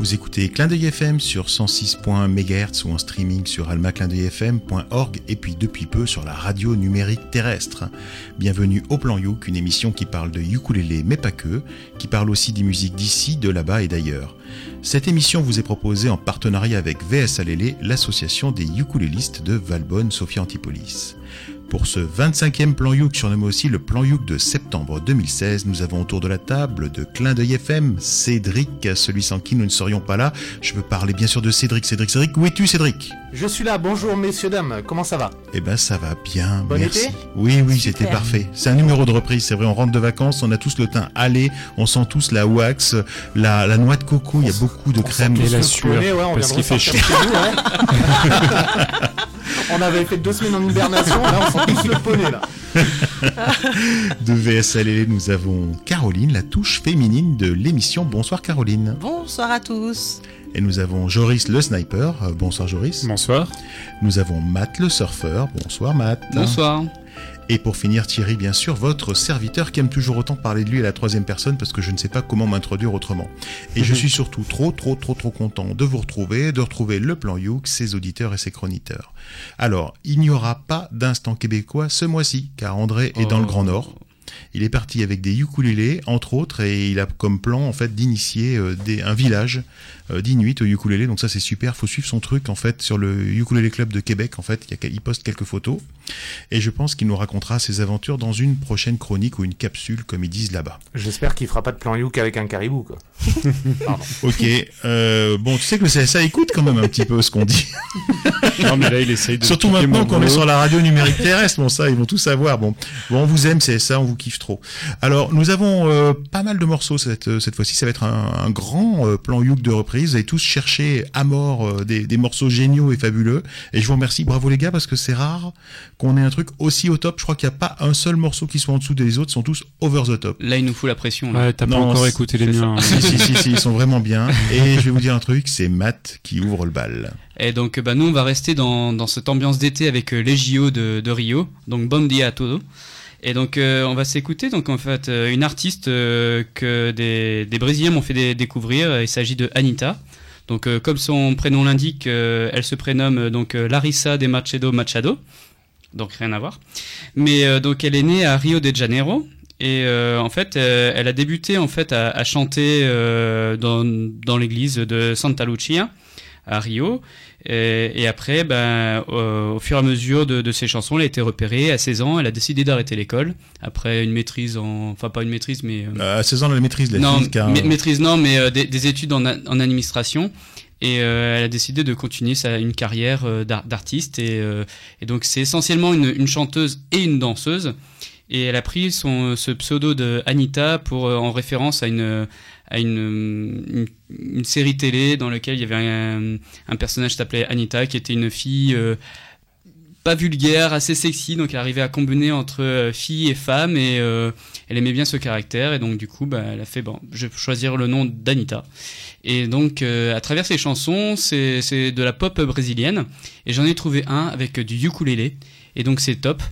Vous écoutez Clin d'œil FM sur 106.1 MHz ou en streaming sur almaclindeuilfm.org et puis depuis peu sur la radio numérique terrestre. Bienvenue au Plan Youk, une émission qui parle de ukulélé mais pas que, qui parle aussi des musiques d'ici, de là-bas et d'ailleurs. Cette émission vous est proposée en partenariat avec VS Alélé, l'association des ukulélistes de Valbonne, Sophia Antipolis. Pour ce 25e plan Youk, surnommé aussi le plan Youk de septembre 2016, nous avons autour de la table de Clin d'œil FM Cédric, celui sans qui nous ne serions pas là. Je veux parler bien sûr de Cédric. Cédric, Cédric, où es-tu Cédric? Je suis là, bonjour messieurs, dames, comment ça va? Eh ben ça va bien, Bon merci. été? Oui, oui, c'était parfait. C'est un numéro de reprise, c'est vrai, on rentre de vacances, on a tous le teint allé, on sent tous la wax, la, la noix de coco, il y a beaucoup de crème. Et la sueur, ouais, on parce qu'il fait ressortir chez nous, ouais. on avait fait deux semaines en hibernation, là on sent tous le poney là. De VSLL, nous avons Caroline, la touche féminine de l'émission. Bonsoir Caroline. Bonsoir à tous. Et nous avons Joris le sniper. Euh, Bonsoir Joris. Bonsoir. Nous avons Matt le surfeur. Bonsoir Matt. Bonsoir. Et pour finir Thierry, bien sûr, votre serviteur qui aime toujours autant parler de lui à la troisième personne parce que je ne sais pas comment m'introduire autrement. Et je suis surtout trop, trop, trop, trop content de vous retrouver, de retrouver le plan Youk, ses auditeurs et ses chroniqueurs. Alors, il n'y aura pas d'instant québécois ce mois-ci, car André est dans le Oh. Grand Nord. Il est parti avec des ukulélés, entre autres, et il a comme plan en fait d'initier euh, un village d'Inuit au ukulélé. Donc ça c'est super. Faut suivre son truc en fait sur le ukulélé club de Québec. En fait, il, y a- il poste quelques photos, et je pense qu'il nous racontera ses aventures dans une prochaine chronique ou une capsule comme ils disent là-bas. J'espère qu'il fera pas de plan youk avec un caribou quoi. Pardon. Ok. euh, bon, tu sais que le CSA écoute quand même un petit peu ce qu'on dit. Non, mais là, il essaye de. Surtout maintenant qu'on est sur la radio numérique terrestre, bon ça, ils vont tout savoir. Bon, bon, on vous aime, c'est ça, on vous kiffe trop. Alors, nous avons euh, pas mal de morceaux cette, euh, cette fois-ci. Ça va être un, un grand euh, plan Youk de reprise. Vous avez tous cherché à mort euh, des, des morceaux géniaux et fabuleux. Et je vous remercie, bravo les gars, parce que c'est rare qu'on ait un truc aussi au top. Je crois qu'il n'y a pas un seul morceau qui soit en dessous des autres, ils sont tous over the top. Là, il nous fout la pression. Là. Ouais, t'as pas Non, encore écouté les miens. hein. si, si, si, si, ils sont vraiment bien. Et je vais vous dire un truc, c'est Matt qui ouvre le bal. Et donc, bah, nous, on va rester dans, dans cette ambiance d'été avec euh, les JO de, de Rio. Donc, Bom dia a todo. Et donc, euh, on va s'écouter. Donc, en fait, euh, une artiste euh, que des, Brésiliens m'ont fait dé- découvrir. Il s'agit de Anita. Donc, comme son prénom l'indique, elle se prénomme donc Larissa de Machado Machado. Donc, rien à voir. Mais donc, elle est née à Rio de Janeiro. Et en fait, elle a débuté en fait à, à chanter dans, dans l'église de Santa Lucia à Rio. Et, et après, ben, au, au fur et à mesure de, de ses chansons, elle a été repérée. À 16 ans, elle a décidé d'arrêter l'école. Après une maîtrise en... Enfin, pas une maîtrise, mais... euh, Euh, à 16 ans, la maîtrise, la non, ma- euh, maîtrise non, mais euh, des, des études en, en administration. Et euh, elle a décidé de continuer sa, une carrière euh, d'ar- d'artiste. Et, euh, et donc, c'est essentiellement une, une chanteuse et une danseuse. Et elle a pris son, ce pseudo de Anita pour, euh, en référence à une, à une, série télé dans laquelle il y avait un, personnage qui s'appelait Anita, qui était une fille euh, pas vulgaire, assez sexy, donc elle arrivait à combiner entre euh, fille et femme, et elle aimait bien ce caractère, et donc du coup, bah, elle a fait, bon, je vais choisir le nom d'Anita. Et donc, à travers ses chansons, c'est de la pop brésilienne, et j'en ai trouvé un avec du ukulélé, et donc c'est top.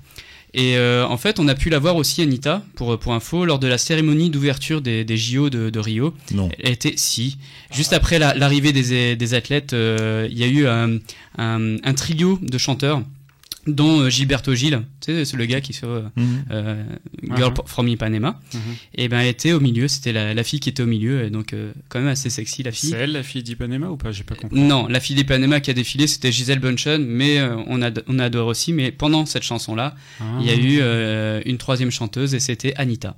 Et euh, en fait, on a pu la voir aussi, Anita, pour, pour info, lors de la cérémonie d'ouverture des, des JO de, de Rio. non. Elle était, si. Juste après la- l'arrivée des, des athlètes, euh, il y a eu un, un, un trio de chanteurs, dont euh, Gilberto Gil, tu sais, c'est le gars qui fait euh, Mhm. euh, Girl from Ipanema. Mhm. Et ben, elle était au milieu, c'était la, la fille qui était au milieu, et donc euh, quand même assez sexy, la C'est fille. elle, la fille d'Ipanema, ou pas? J'ai pas compris. Non, la fille d'Ipanema qui a défilé, c'était Gisèle Bunchen, mais euh, on, ad- on adore aussi. Mais pendant cette chanson-là, il y a Ah. eu euh, une troisième chanteuse et c'était Anita.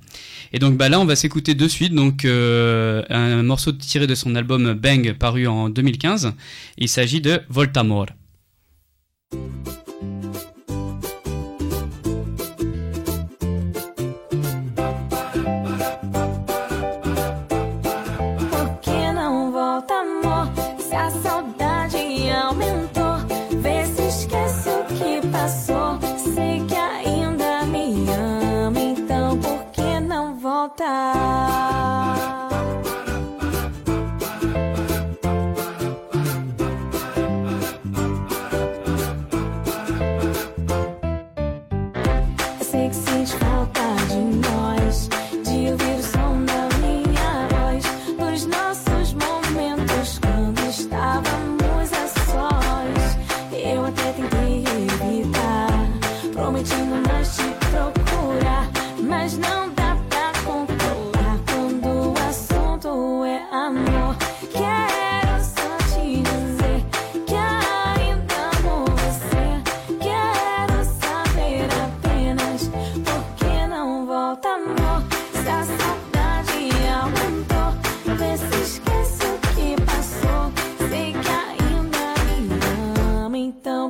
Et donc bah là, on va s'écouter de suite donc euh, un morceau tiré de son album Bang paru en 2015. Il s'agit de Voltamore.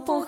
ton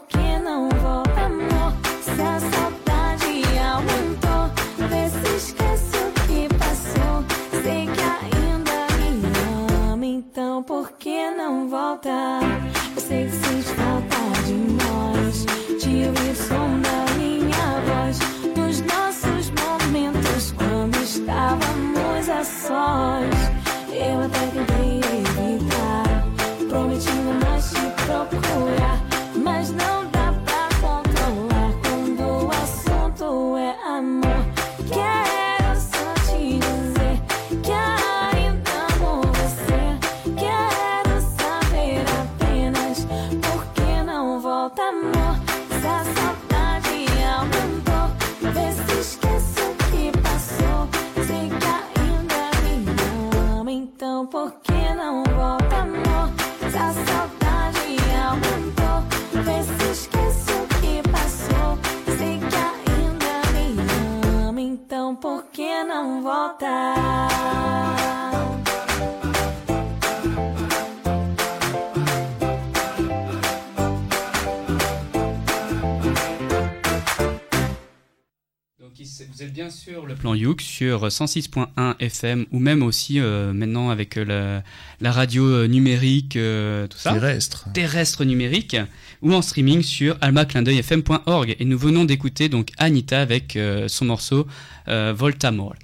le plan Youk sur 106.1 FM ou même aussi euh, maintenant avec euh, la, la radio euh, numérique, euh, tout ça, Terrestre. terrestre numérique ou en streaming sur almaclindeuilfm.org. Et nous venons d'écouter donc Anita avec euh, son morceau euh, Voltamore.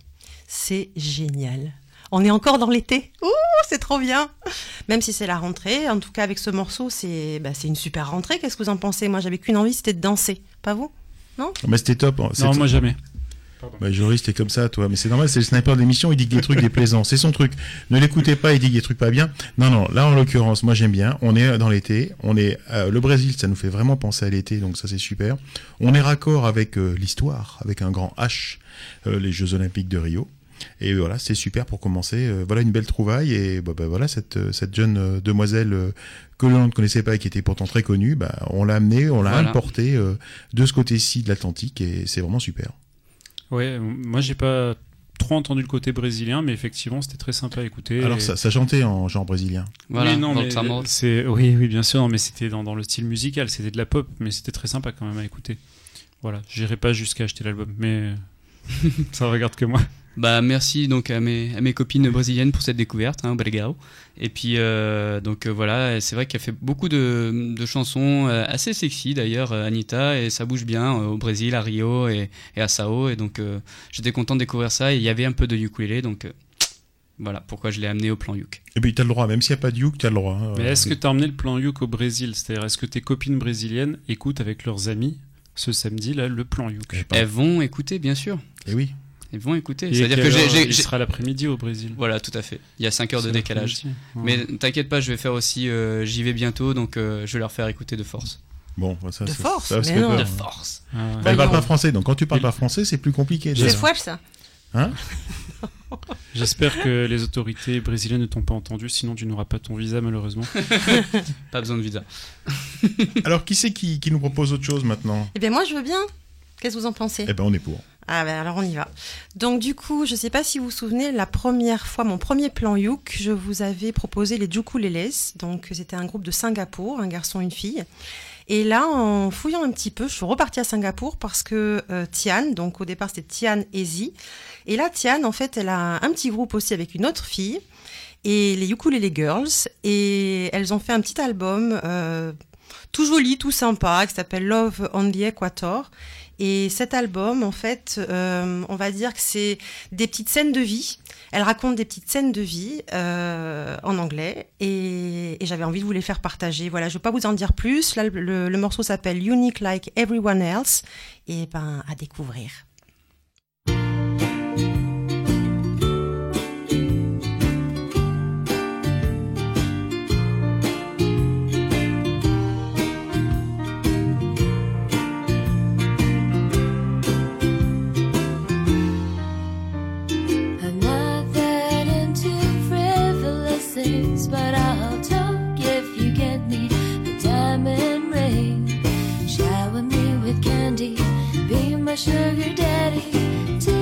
C'est génial. On est encore dans l'été. Ouh, c'est trop bien. Même si c'est la rentrée, en tout cas avec ce morceau, c'est bah, c'est une super rentrée. Qu'est-ce que vous en pensez? Moi, j'avais qu'une envie, c'était de danser. Pas vous? Mais c'était top. hein. Non, moi jamais. Bah, Joris, t'es comme ça, toi. Mais c'est normal, c'est le sniper de l'émission, il dit que des trucs déplaisants. C'est son truc. Ne l'écoutez pas, il dit des trucs pas bien. Non, non, là, en l'occurrence, moi, j'aime bien. On est dans l'été. On est, euh, le Brésil, ça nous fait vraiment penser à l'été, donc ça, c'est super. On est raccord avec euh, l'histoire, avec un grand H, euh, les Jeux Olympiques de Rio. Et voilà, c'est super pour commencer. Euh, voilà une belle trouvaille. Et bah, bah, voilà, cette, euh, cette jeune euh, demoiselle euh, que l'on ne connaissait pas et qui était pourtant très connue, bah, on l'a amenée, on l'a Voilà. importée euh, de ce côté-ci de l'Atlantique et c'est vraiment super. Ouais, euh, moi j'ai pas trop entendu le côté brésilien, mais effectivement c'était très sympa à écouter. Alors Et- ça, ça chantait en genre brésilien. Voilà, oui, non, mais Voltamore. c'est oui, oui, bien sûr, non, mais c'était dans, dans le style musical, c'était de la pop, mais c'était très sympa quand même à écouter. Voilà, j'irai pas jusqu'à acheter l'album, mais ça regarde que moi. Bah merci donc à mes, à mes copines brésiliennes pour cette découverte, hein, obrigado. Et puis euh, donc euh, voilà, c'est vrai qu'elle fait beaucoup de, de chansons euh, assez sexy d'ailleurs, euh, Anita, et ça bouge bien euh, au Brésil, à Rio et, et à Sao, et donc euh, j'étais content de découvrir ça. Et il y avait un peu de ukulélé, donc euh, voilà pourquoi je l'ai amené au plan Yuk. Et puis t'as le droit, même s'il n'y a pas de Youk, t'as le droit. hein. Mais est-ce que tu as emmené le plan Youk au Brésil? C'est-à-dire, est-ce que tes copines brésiliennes écoutent avec leurs amis ce samedi là le plan Je sais pas. Elles vont écouter bien sûr, Eh oui. Elles vont écouter. C'est-à-dire que j'ai, il sera l'après-midi au Brésil. voilà tout à fait. Il y a 5 heures de décalage. Ouais. Mais t'inquiète pas, je vais faire aussi, euh, j'y vais bientôt, donc euh, je vais leur faire écouter de force. Bon, bah, ça, De force, ça, ça mais fait non. peur, De force. Ah ouais. Elle parle Voyons. pas français, donc quand tu parles pas français, c'est plus compliqué. C'est déjà. folle ça. Hein J'espère que les autorités brésiliennes ne t'ont pas entendu, sinon tu n'auras pas ton visa malheureusement. Pas besoin de visa. Alors qui c'est qui, qui nous propose autre chose maintenant? Eh bien, moi, je veux bien. Qu'est-ce que vous en pensez? Eh ben on est pour. Ah ben alors on y va. Donc du coup, je sais pas si vous vous souvenez, la première fois, mon premier plan Youk, je vous avais proposé les Jukuleles. Donc c'était un groupe de Singapour, un garçon, une fille. Et là, en fouillant un petit peu, je suis repartie à Singapour parce que euh, Tian, donc au départ c'était Tian et Zi. Et là, Tian, en fait, elle a un petit groupe aussi avec une autre fille. Et les Ukulele Girls. Et elles ont fait un petit album euh, tout joli, tout sympa, qui s'appelle Love on the Equator. Et cet album, en fait, euh, on va dire que c'est des petites scènes de vie. Elle raconte des petites scènes de vie euh, en anglais et, j'avais envie de vous les faire partager. Voilà, je ne vais pas vous en dire plus. Là, le, le- le morceau s'appelle Unique Like Everyone Else et ben à découvrir. Candy, be my sugar daddy.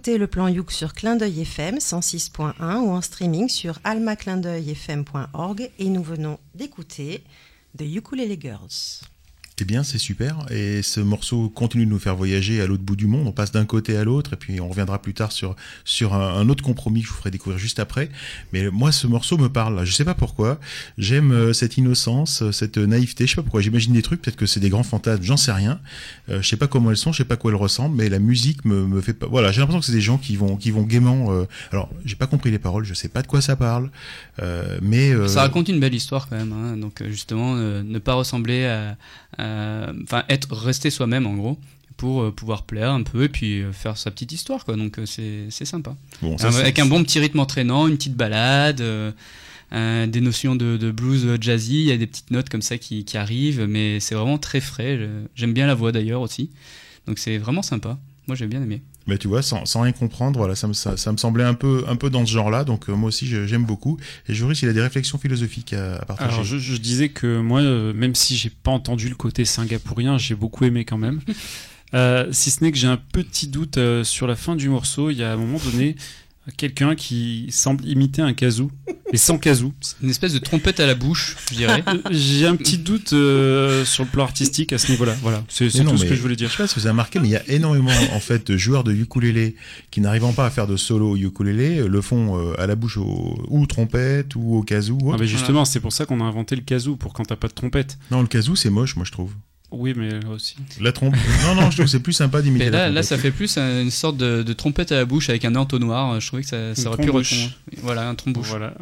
Écoutez le plan Youk sur Clin d'œil FM 106.1 ou en streaming sur almaclindeuilfm.org et nous venons d'écouter The Ukulele Girls. C'est bien, c'est super. Et ce morceau continue de nous faire voyager à l'autre bout du monde. On passe d'un côté à l'autre et puis on reviendra plus tard sur, sur un, autre compromis que je vous ferai découvrir juste après. Mais moi, ce morceau me parle. Je sais pas pourquoi. J'aime euh, cette innocence, euh, cette naïveté. Je sais pas pourquoi. J'imagine des trucs. Peut-être que c'est des grands fantasmes. J'en sais rien. Euh, je sais pas comment elles sont. Je sais pas quoi elles ressemblent. Mais la musique me, me fait pas. Voilà. J'ai l'impression que c'est des gens qui vont, qui vont gaiement. euh, Alors, j'ai pas compris les paroles. Je sais pas de quoi ça parle. Mais Ça raconte une belle histoire quand même. hein. Donc justement, ne pas ressembler à- enfin être rester soi-même en gros pour euh, pouvoir plaire un peu et puis euh, faire sa petite histoire quoi. Donc euh, c'est c'est sympa. bon, ça, Euh, avec un bon petit rythme entraînant, une petite balade, euh, euh, des notions de, de blues jazzy, il y a des petites notes comme ça qui, qui arrivent, mais c'est vraiment très frais. J'aime bien la voix d'ailleurs aussi. Donc c'est vraiment sympa. Moi j'ai bien aimé. Mais tu vois, sans, sans rien comprendre, voilà, ça me, ça, ça me semblait un peu, un peu dans ce genre-là. Donc euh, moi aussi, j'aime beaucoup. Et Joris, il a des réflexions philosophiques à, à partager. Alors je, je disais que moi, euh, même si j'ai pas entendu le côté singapourien, j'ai beaucoup aimé quand même. Euh, si ce n'est que j'ai un petit doute euh, sur la fin du morceau. Il y a à un moment donné quelqu'un qui semble imiter un kazoo, mais sans kazoo. Une espèce de trompette à la bouche, je dirais. Euh, J'ai un petit doute euh, sur le plan artistique à ce niveau-là. Voilà, c'est non, tout ce que je voulais dire. Je sais pas si vous avez remarqué, mais il y a énormément en fait de joueurs de ukulélé qui n'arrivant pas à faire de solo au ukulélé euh, le font euh, à la bouche au, ou trompette ou au kazoo. ou Ah, justement, c'est pour ça qu'on a inventé le kazoo pour quand t'as pas de trompette. Non, le kazoo c'est moche, moi je trouve. Oui, mais là aussi. La trompe. non, non, je trouve que c'est plus sympa d'imiter Mais la là, là, trompette. ça fait plus un- une sorte de, de trompette à la bouche avec un entonnoir. Je trouvais que ça, ça aurait pu répondre. Voilà, un trombouche. Voilà,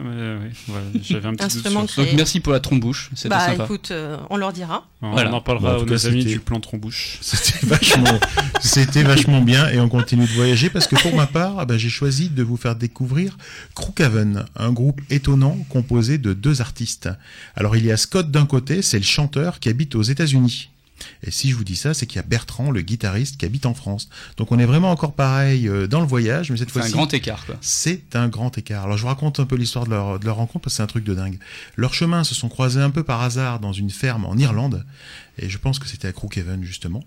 j'avais un petit doute sur. Donc merci pour la trombouche, c'était Bah sympa. écoute, euh, on leur dira. On Voilà. en parlera Bon, en tout aux cas, amis du plan trombouche. C'était vachement, c'était vachement bien et on continue de voyager parce que pour ma part, ah ben, j'ai choisi de vous faire découvrir Crookhaven, un groupe étonnant composé de deux artistes. Alors il y a Scott d'un côté, c'est le chanteur qui habite aux États-Unis. Et si je vous dis ça, c'est qu'il y a Bertrand, le guitariste, qui habite en France. Donc on est vraiment encore pareil euh, dans le voyage, mais cette C'est un fois-ci, grand écart, quoi. c'est un grand écart. Alors je vous raconte un peu l'histoire de leur, de leur rencontre parce que c'est un truc de dingue. Leurs chemins se sont croisés un peu par hasard dans une ferme en Irlande et je pense que c'était à Crookhaven justement.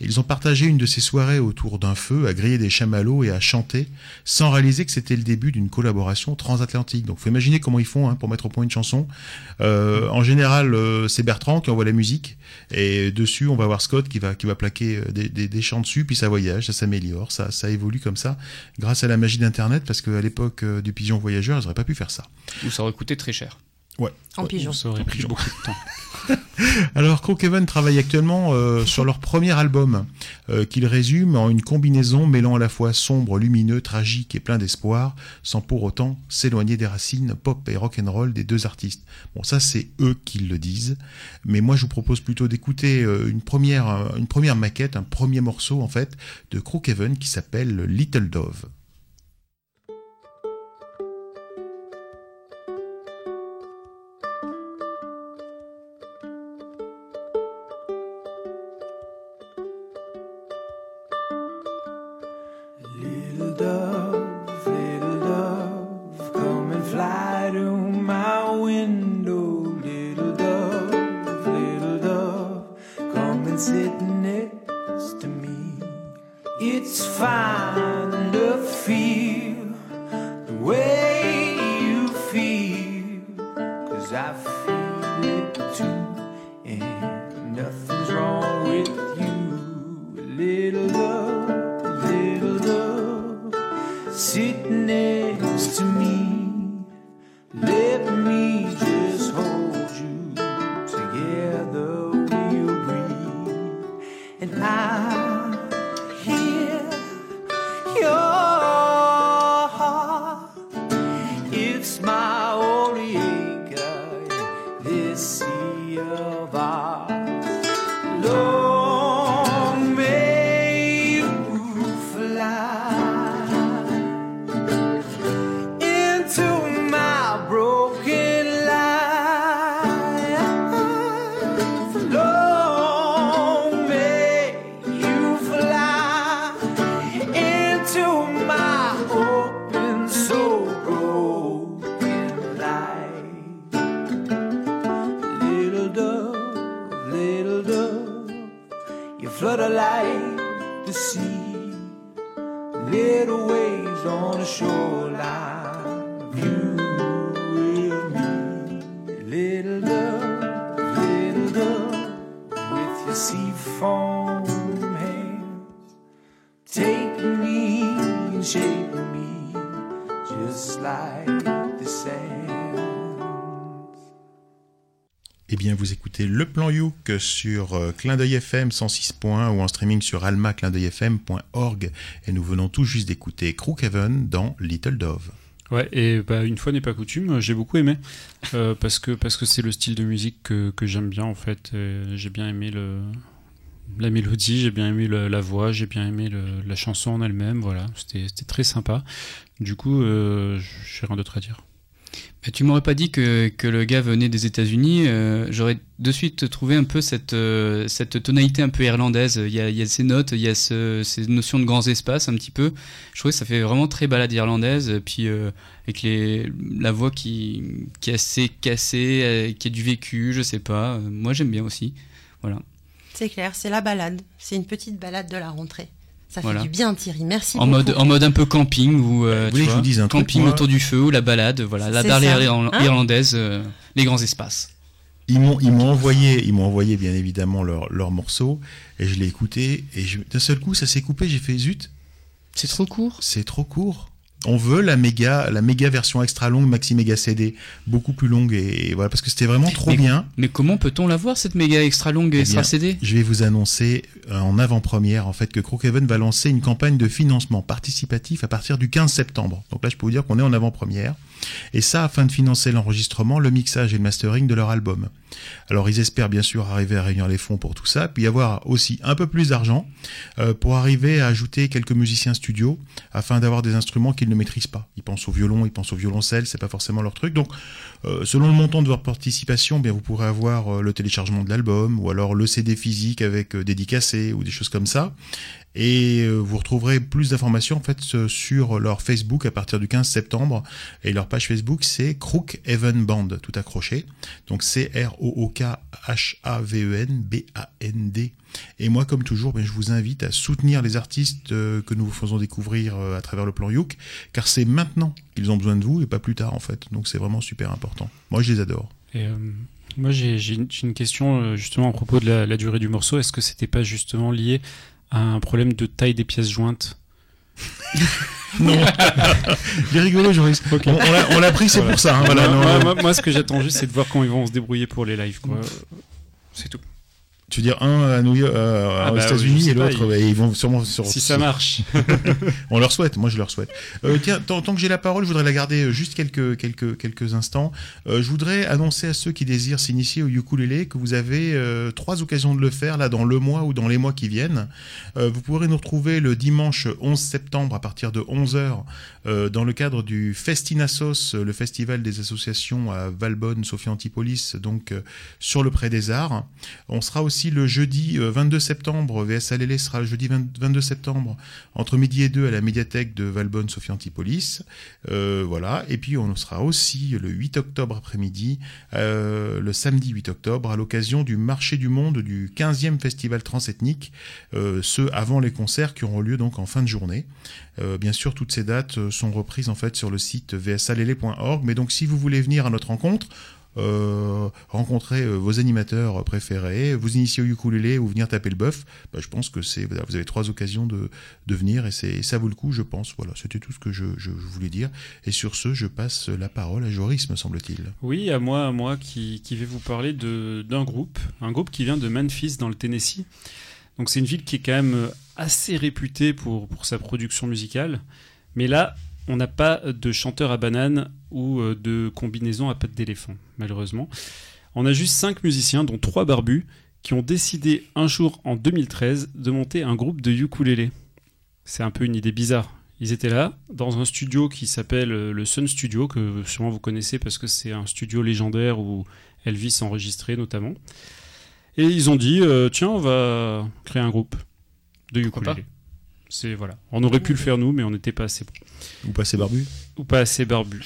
Ils ont partagé une de ces soirées autour d'un feu, à griller des chamallows et à chanter, sans réaliser que c'était le début d'une collaboration transatlantique. Donc faut imaginer comment ils font hein, pour mettre au point une chanson. Euh, en général, euh, c'est Bertrand qui envoie la musique et dessus on va voir Scott qui va qui va plaquer euh, des, des, chants dessus, puis ça voyage, ça s'améliore, ça ça évolue comme ça grâce à la magie d'Internet, parce qu'à l'époque du pigeon voyageur, ils n'auraient pas pu faire ça. Où ça aurait coûté très cher. En Ouais, pigeon. Ça aurait pris beaucoup de temps. Alors, Crookhaven travaille actuellement euh, sur leur premier album, euh, qu'ils résument en une combinaison mêlant à la fois sombre, lumineux, tragique et plein d'espoir, sans pour autant s'éloigner des racines pop et rock and roll des deux artistes. Bon, ça c'est eux qui le disent, mais moi je vous propose plutôt d'écouter euh, une première, euh, une première maquette, un premier morceau en fait de Crookhaven qui s'appelle Little Dove. Little dove, little dove, come and fly to my window. Little dove, little dove, come and sit next to me. It's fine Youk sur euh, Clin d'œil FM 106.1 ou en streaming sur almaclindeuilfm.org et nous venons tout juste d'écouter Crookhaven dans Little Dove. Ouais, et bah, une fois n'est pas coutume, j'ai beaucoup aimé. Euh, parce que parce que c'est le style de musique que, que j'aime bien, en fait. Euh, J'ai bien aimé la mélodie, j'ai bien aimé la voix, j'ai bien aimé la chanson en elle-même. Voilà, c'était c'était très sympa. Du coup, euh, j'ai rien d'autre à dire. Tu m'aurais pas dit que, que le gars venait des États-Unis, euh, j'aurais de suite trouvé un peu cette, euh, cette tonalité un peu irlandaise. Il y a, il y a ces notes, il y a ce- ces notions de grands espaces un petit peu. Je trouvais que ça fait vraiment très balade irlandaise. Puis euh, avec les, la voix qui, qui est assez cassée, qui est du vécu, je sais pas. Moi j'aime bien aussi. Voilà. C'est clair, c'est la balade. C'est une petite balade de la rentrée. Ça fait Voilà. du bien, Thierry. Merci En beaucoup. mode, en mode un peu camping ou euh, tu je vous dise un camping autour du feu ou la balade. Voilà, la irlan- Hein irlandaise, euh, les grands espaces. Ils m'ont, ils m'ont envoyé, ils m'ont envoyé bien évidemment leur, leur morceau et je l'ai écouté et d'un seul coup ça s'est coupé. J'ai fait zut, C'est trop court. c'est trop court. On veut la méga, la méga version extra longue maxi méga CD, beaucoup plus longue et, voilà parce que c'était vraiment trop Mais- bien. Mais comment peut-on l'avoir cette méga extra longue Eh extra bien, CD Je vais vous annoncer euh, en avant-première en fait que Crookhaven va lancer une campagne de financement participatif à partir du 15 septembre. Donc là, je peux vous dire qu'on est en avant-première. Et ça afin de financer l'enregistrement, le mixage et le mastering de leur album. Alors ils espèrent bien sûr arriver à réunir les fonds pour tout ça, puis avoir aussi un peu plus d'argent euh, pour arriver à ajouter quelques musiciens studio afin d'avoir des instruments qu'ils ne maîtrisent pas. Ils pensent au violon, ils pensent au violoncelle, c'est pas forcément leur truc. Donc euh, selon le montant de votre participation, bien vous pourrez avoir euh, le téléchargement de l'album ou alors le CD physique avec dédicacé ou des choses comme ça. Et euh, vous retrouverez plus d'informations en fait sur leur Facebook à partir du 15 septembre. Et leur page Facebook c'est Crook Even Band, tout accroché. Donc C R O O K H A V E N B A N D. Et moi, comme toujours, ben, je vous invite à soutenir les artistes euh, que nous vous faisons découvrir euh, à travers le plan Youk, car c'est maintenant qu'ils ont besoin de vous et pas plus tard en fait. Donc c'est vraiment super important. Moi, je les adore. Moi, j'ai une, question justement à propos de la, la durée du morceau. Est-ce que c'était pas justement lié un problème de taille des pièces jointes Non, j'ai rigolé, Joris. On, on l'a- on l'a pris, c'est pour ça. hein, voilà, moi, non, moi- non. moi- moi, ce que j'attends juste, c'est de voir comment ils vont se débrouiller pour les lives. C'est tout. Tu veux dire un à New York, euh, Ah aux bah, États-Unis et l'autre, ouais, ils vont sûrement sur. Si ça marche. On leur souhaite, moi je leur souhaite. Euh, tiens, tant, tant que j'ai la parole, je voudrais la garder euh, juste quelques, quelques, quelques instants. Euh, je voudrais annoncer à ceux qui désirent s'initier au ukulélé que vous avez trois occasions de le faire là dans le mois ou dans les mois qui viennent. Vous pourrez nous retrouver le dimanche 11 septembre à partir de 11h euh, dans le cadre du Festinassos, le festival des associations à Valbonne, Sophie Antipolis, donc sur le Pré des Arts. On sera aussi le jeudi euh, 22 septembre, VS Alélé sera le jeudi 20 22 septembre entre midi et deux à la médiathèque de Valbonne Sophie Antipolis. Euh, voilà. Et puis on sera aussi le 8 octobre après-midi, euh, le samedi 8 octobre, à l'occasion du marché du monde du 15e festival transethnique, euh, ce avant les concerts qui auront lieu donc en fin de journée. Euh, bien sûr, toutes ces dates euh, sont reprises en fait sur le site vsalélé.org. Mais donc, si vous voulez venir à notre rencontre, euh, rencontrer euh, vos animateurs préférés, vous initier au ukulélé ou venir taper le bœuf, bah, je pense que c'est vous avez trois occasions de, de venir et c'est ça vaut le coup, je pense. Voilà, c'était tout ce que je, voulais dire. Et sur ce, je passe la parole à Joris, me semble-t-il. Oui, à moi, à moi qui, qui vais vous parler d'un groupe, un groupe qui vient de Memphis dans le Tennessee. Donc c'est une ville qui est quand même assez réputée pour, pour sa production musicale. Mais là, on n'a pas de chanteur à banane ou euh, de combinaison à pattes d'éléphant, malheureusement. On a juste cinq musiciens, dont trois barbus, qui ont décidé un jour en 2013 de monter un groupe de ukulélé. C'est un peu une idée bizarre. Ils étaient là, dans un studio qui s'appelle euh, le Sun Studio, que sûrement vous connaissez parce que c'est un studio légendaire où Elvis enregistrait notamment. Et ils ont dit, euh, tiens, on va créer un groupe de Pourquoi ukulélé. C'est voilà. On aurait pu le faire nous, mais on n'était pas assez bon Vous passez barbu ou pas assez barbu.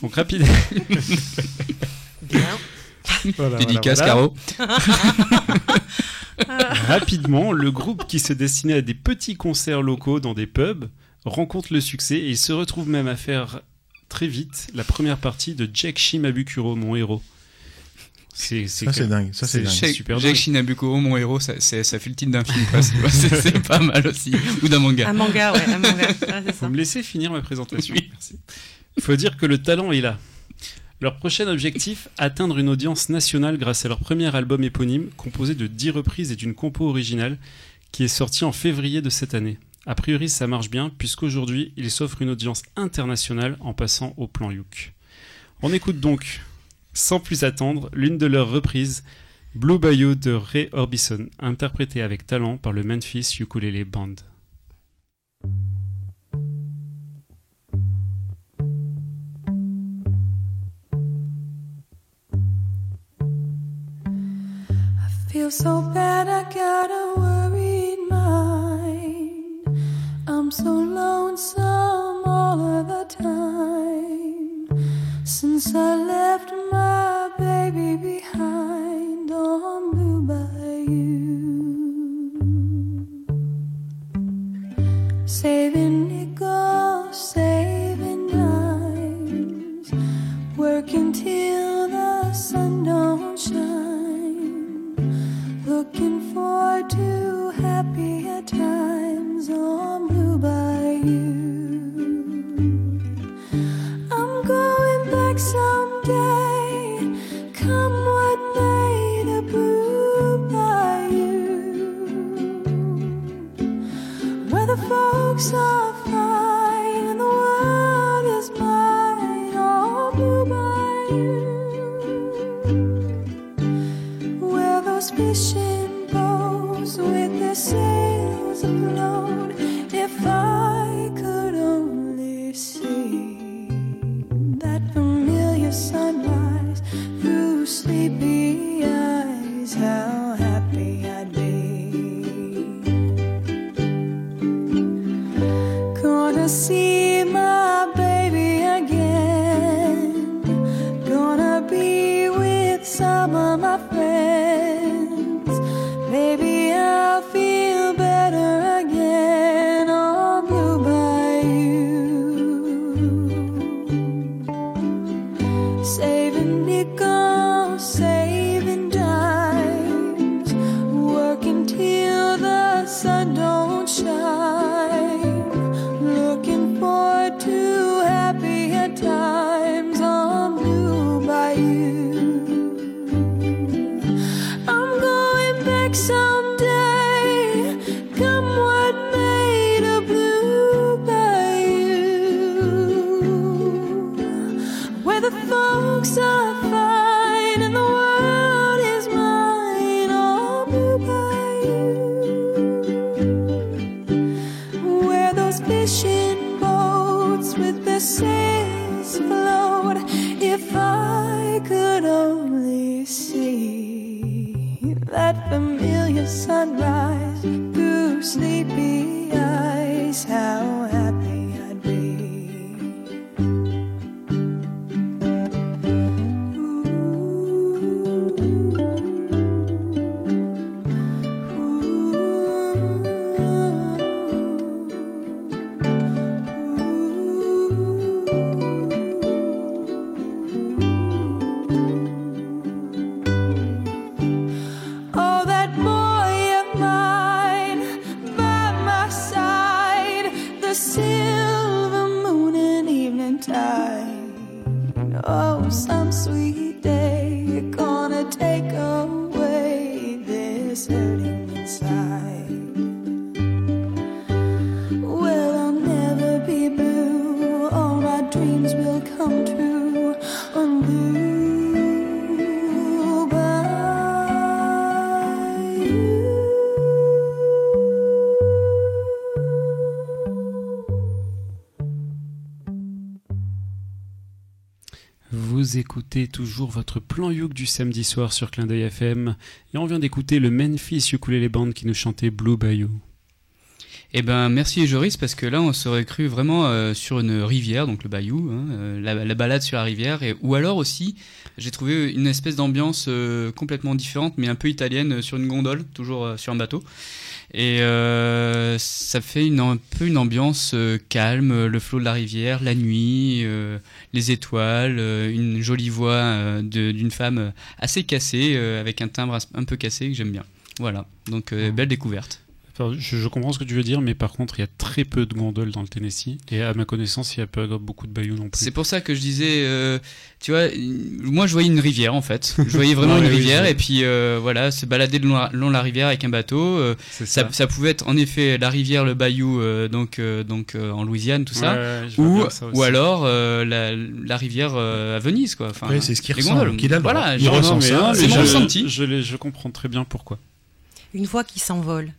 Donc rapide. Bien. Dédicace, voilà. Caro. Rapidement, le groupe qui se destinait à des petits concerts locaux dans des pubs rencontre le succès et il se retrouve même à faire très vite la première partie de Jack Shimabukuro, mon héros. C'est Ça, c'est dingue. Ça, c'est super Jake dingue. Shinabuko, mon héros, ça, fait le titre d'un film. C'est- pas mal aussi. Ou d'un manga. Un manga, ouais, un manga. Faut ça. me laisser finir ma présentation. Merci. Il faut dire que le talent est là. Leur prochain objectif, atteindre une audience nationale grâce à leur premier album éponyme, composé de 10 reprises et d'une compo originale, qui est sorti en février de cette année. A priori, ça marche bien, puisqu'aujourd'hui, ils s'offrent une audience internationale en passant au plan Youk. On écoute donc, sans plus attendre, l'une de leurs reprises, Blue Bayou de Ray Orbison, interprétée avec talent par le Memphis Ukulele Band. Since I left my baby behind on Blue Bayou. Saving nickels, saving dimes. Working till the sun don't shine. Looking forward to happier times on Blue Bayou. Someday. Come what may, the Blue Bayou. Where the folks are fine and the world is mine on Blue Bayou where those fishing boats with their sails afloat. Sunrise. Through sleepy toujours votre plan Youk du samedi soir sur Clin d'œil FM et on vient d'écouter le Memphis Ukulele Band qui nous chantait Blue Bayou. Eh ben, merci Joris, parce que là, on serait cru vraiment euh, sur une rivière, donc le bayou, hein, euh, la, la balade sur la rivière, et, ou alors aussi, j'ai trouvé une espèce d'ambiance euh, complètement différente, mais un peu italienne, euh, sur une gondole, toujours euh, sur un bateau. Et euh, ça fait une, un peu une ambiance euh, calme, le flot de la rivière, la nuit, euh, les étoiles, une jolie voix d'une femme assez cassée, avec un timbre un peu cassé que j'aime bien. Voilà, donc belle découverte. Enfin, je, je comprends ce que tu veux dire, mais par contre, il y a très peu de gondoles dans le Tennessee. Et à ma connaissance, il n'y a pas beaucoup de bayous non plus. C'est pour ça que je disais, euh, tu vois, une- moi je voyais une rivière en fait. Je voyais vraiment Ouais, une oui, rivière et puis euh, voilà, se balader le long, la- long la rivière avec un bateau. euh, ça, ça pouvait être en effet la rivière, le bayou, euh, donc, euh, donc euh, en Louisiane, tout ça. Ouais, Ou, ça ou alors euh, la, la rivière euh, à Venise, quoi. Enfin, Ouais, c'est ce qu'il les ressent, a droit. Voilà, Il ressent ça, c'est mon je, ressenti. Je, je comprends très bien pourquoi. Une voix qui s'envole.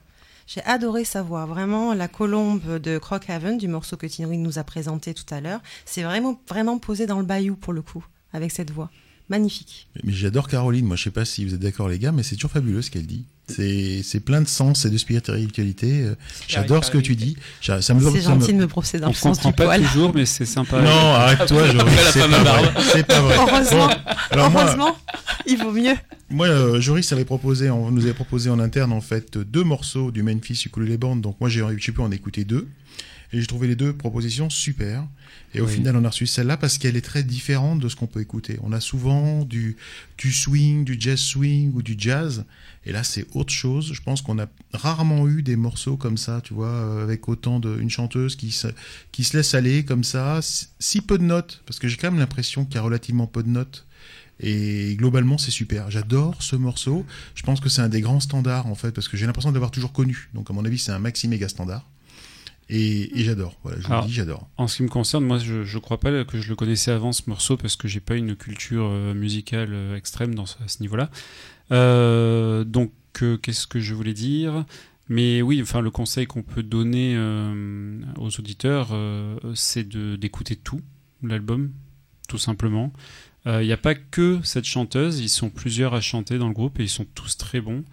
J'ai adoré sa voix. Vraiment, la colombe de Crockhaven, du morceau que Tinry nous a présenté tout à l'heure, c'est vraiment, vraiment posé dans le bayou pour le coup, avec cette voix. Magnifique. Mais j'adore Caroline, moi je sais pas si vous êtes d'accord les gars, mais c'est toujours fabuleux ce qu'elle dit. C'est c'est plein de sens et de spiritualité. euh, J'adore ce que tu dis. Ça me C'est gentil de me brosser dans On le sens comprend du pas poil. toujours, mais c'est sympa. Non, arrête-toi, c'est pas vrai. C'est pas vrai. Heureusement, Bon, alors moi, heureusement, il vaut mieux. Moi, euh, Joris avait proposé, on nous avait proposé en interne en fait deux morceaux du Memphis Ukulele Band. Donc moi, j'ai j'ai pu en écouter deux et j'ai trouvé les deux propositions super. Et au Oui. final, on a reçu celle-là parce qu'elle est très différente de ce qu'on peut écouter. On a souvent du du swing, du jazz swing ou du jazz. Et là, c'est autre chose. Je pense qu'on a rarement eu des morceaux comme ça, tu vois, euh, avec autant de une chanteuse qui se qui se laisse aller comme ça, si- si peu de notes, parce que j'ai quand même l'impression qu'il y a relativement peu de notes. Et globalement, c'est super. J'adore ce morceau. Je pense que c'est un des grands standards, en fait, parce que j'ai l'impression de l'avoir toujours connu. Donc, à mon avis, c'est un maxi méga standard. Et, et j'adore. Voilà, je vous Alors, dis, j'adore. En ce qui me concerne, moi, je, je crois pas que je le connaissais avant ce morceau parce que j'ai pas une culture euh, musicale euh, extrême dans ce, à ce niveau-là. Euh, donc, euh, qu'est-ce que je voulais dire? Mais oui, enfin, le conseil qu'on peut donner euh, aux auditeurs, c'est d'écouter tout l'album, tout simplement. Il n'y a pas que cette chanteuse, ils sont plusieurs à chanter dans le groupe et ils sont tous très bons.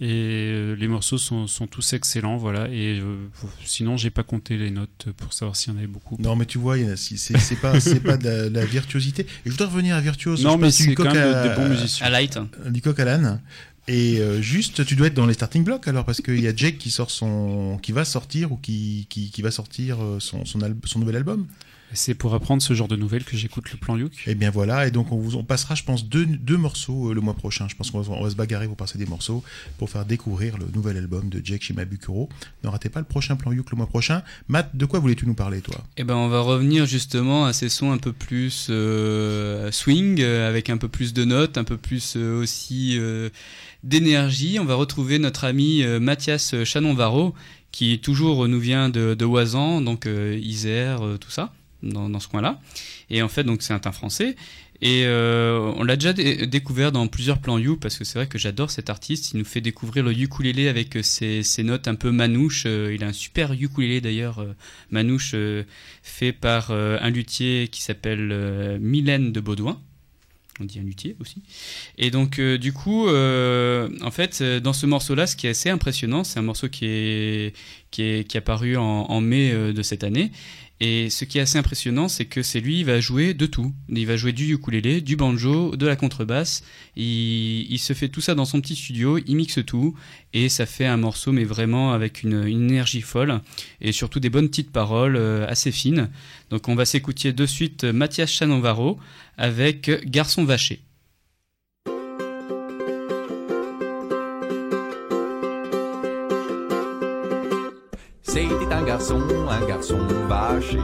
Et euh, les morceaux sont, sont tous excellents, voilà. Et euh, sinon, j'ai pas compté les notes pour savoir s'il y en avait beaucoup. Non, mais tu vois, c'est pas, pas de la, virtuosité. Et je voudrais revenir à virtuose. Non, mais c'est quand même à- des bons musiciens. À light. Du coq à l'âne. Et euh, juste, tu dois être dans les starting blocks alors, parce qu'il y a Jake qui sort son, qui va sortir ou qui, qui, qui va sortir euh, son, son, al- son nouvel album. C'est pour apprendre ce genre de nouvelles que j'écoute le plan Youk. Et bien voilà, et donc on, vous, on passera, je pense, deux, deux morceaux euh, le mois prochain. Je pense qu'on va, on va se bagarrer pour passer des morceaux pour faire découvrir le nouvel album de Jake Shimabukuro. Ne ratez pas le prochain plan Youk le mois prochain. Matt, de quoi voulais-tu nous parler, toi? Eh ben, on va revenir justement à ces sons un peu plus euh, swing, euh, avec un peu plus de notes, un peu plus euh, aussi euh, d'énergie. On va retrouver notre ami euh, Mathias Chanon-Varro, qui toujours nous vient de, de Oisan, donc euh, Isère, euh, tout ça, dans, ce coin-là. Et en fait, donc c'est un teint français. Et euh, on l'a déjà dé- découvert dans plusieurs plans You parce que c'est vrai que j'adore cet artiste. Il nous fait découvrir le ukulélé avec euh, ses, notes un peu manouches. Euh, il a un super ukulélé d'ailleurs, manouche, fait par un luthier qui s'appelle Mylène de Baudouin. On dit un luthier aussi. Et donc, du coup, en fait, dans ce morceau-là, ce qui est assez impressionnant, c'est un morceau qui est, qui est, qui apparu en, mai de cette année. Et ce qui est assez impressionnant, c'est que c'est lui, il va jouer de tout. Il va jouer du ukulélé, du banjo, de la contrebasse. Il, se fait tout ça dans son petit studio, il mixe tout, et ça fait un morceau, mais vraiment avec une, énergie folle, et surtout des bonnes petites paroles euh, assez fines. Donc on va s'écouter de suite Mathias Chanovaro avec Garçon vaché. Garçon, un garçon vaché,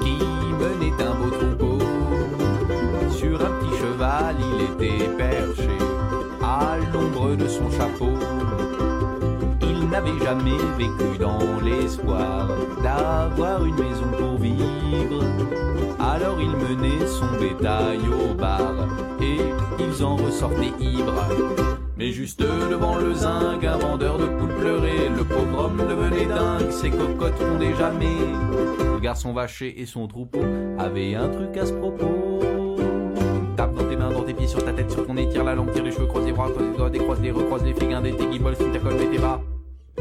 qui menait un beau troupeau. Sur un petit cheval, il était perché, à l'ombre de son chapeau. N'avait jamais vécu dans l'espoir d'avoir une maison pour vivre. Alors il menait son bétail au bar, et ils en ressortaient ivres. Mais juste devant le zinc, un vendeur de poules pleurait. Le pauvre homme devenait dingue, ses cocottes fondaient jamais. Le garçon vaché et son troupeau avaient un truc à ce propos. Tape dans tes mains, dans tes pieds, sur ta tête, sur ton nez, tire la langue, tire les cheveux, croise les bras, croise les doigts, décroise les recroise les figuins, des tes guimboles, fin ta colle, mets tes bas.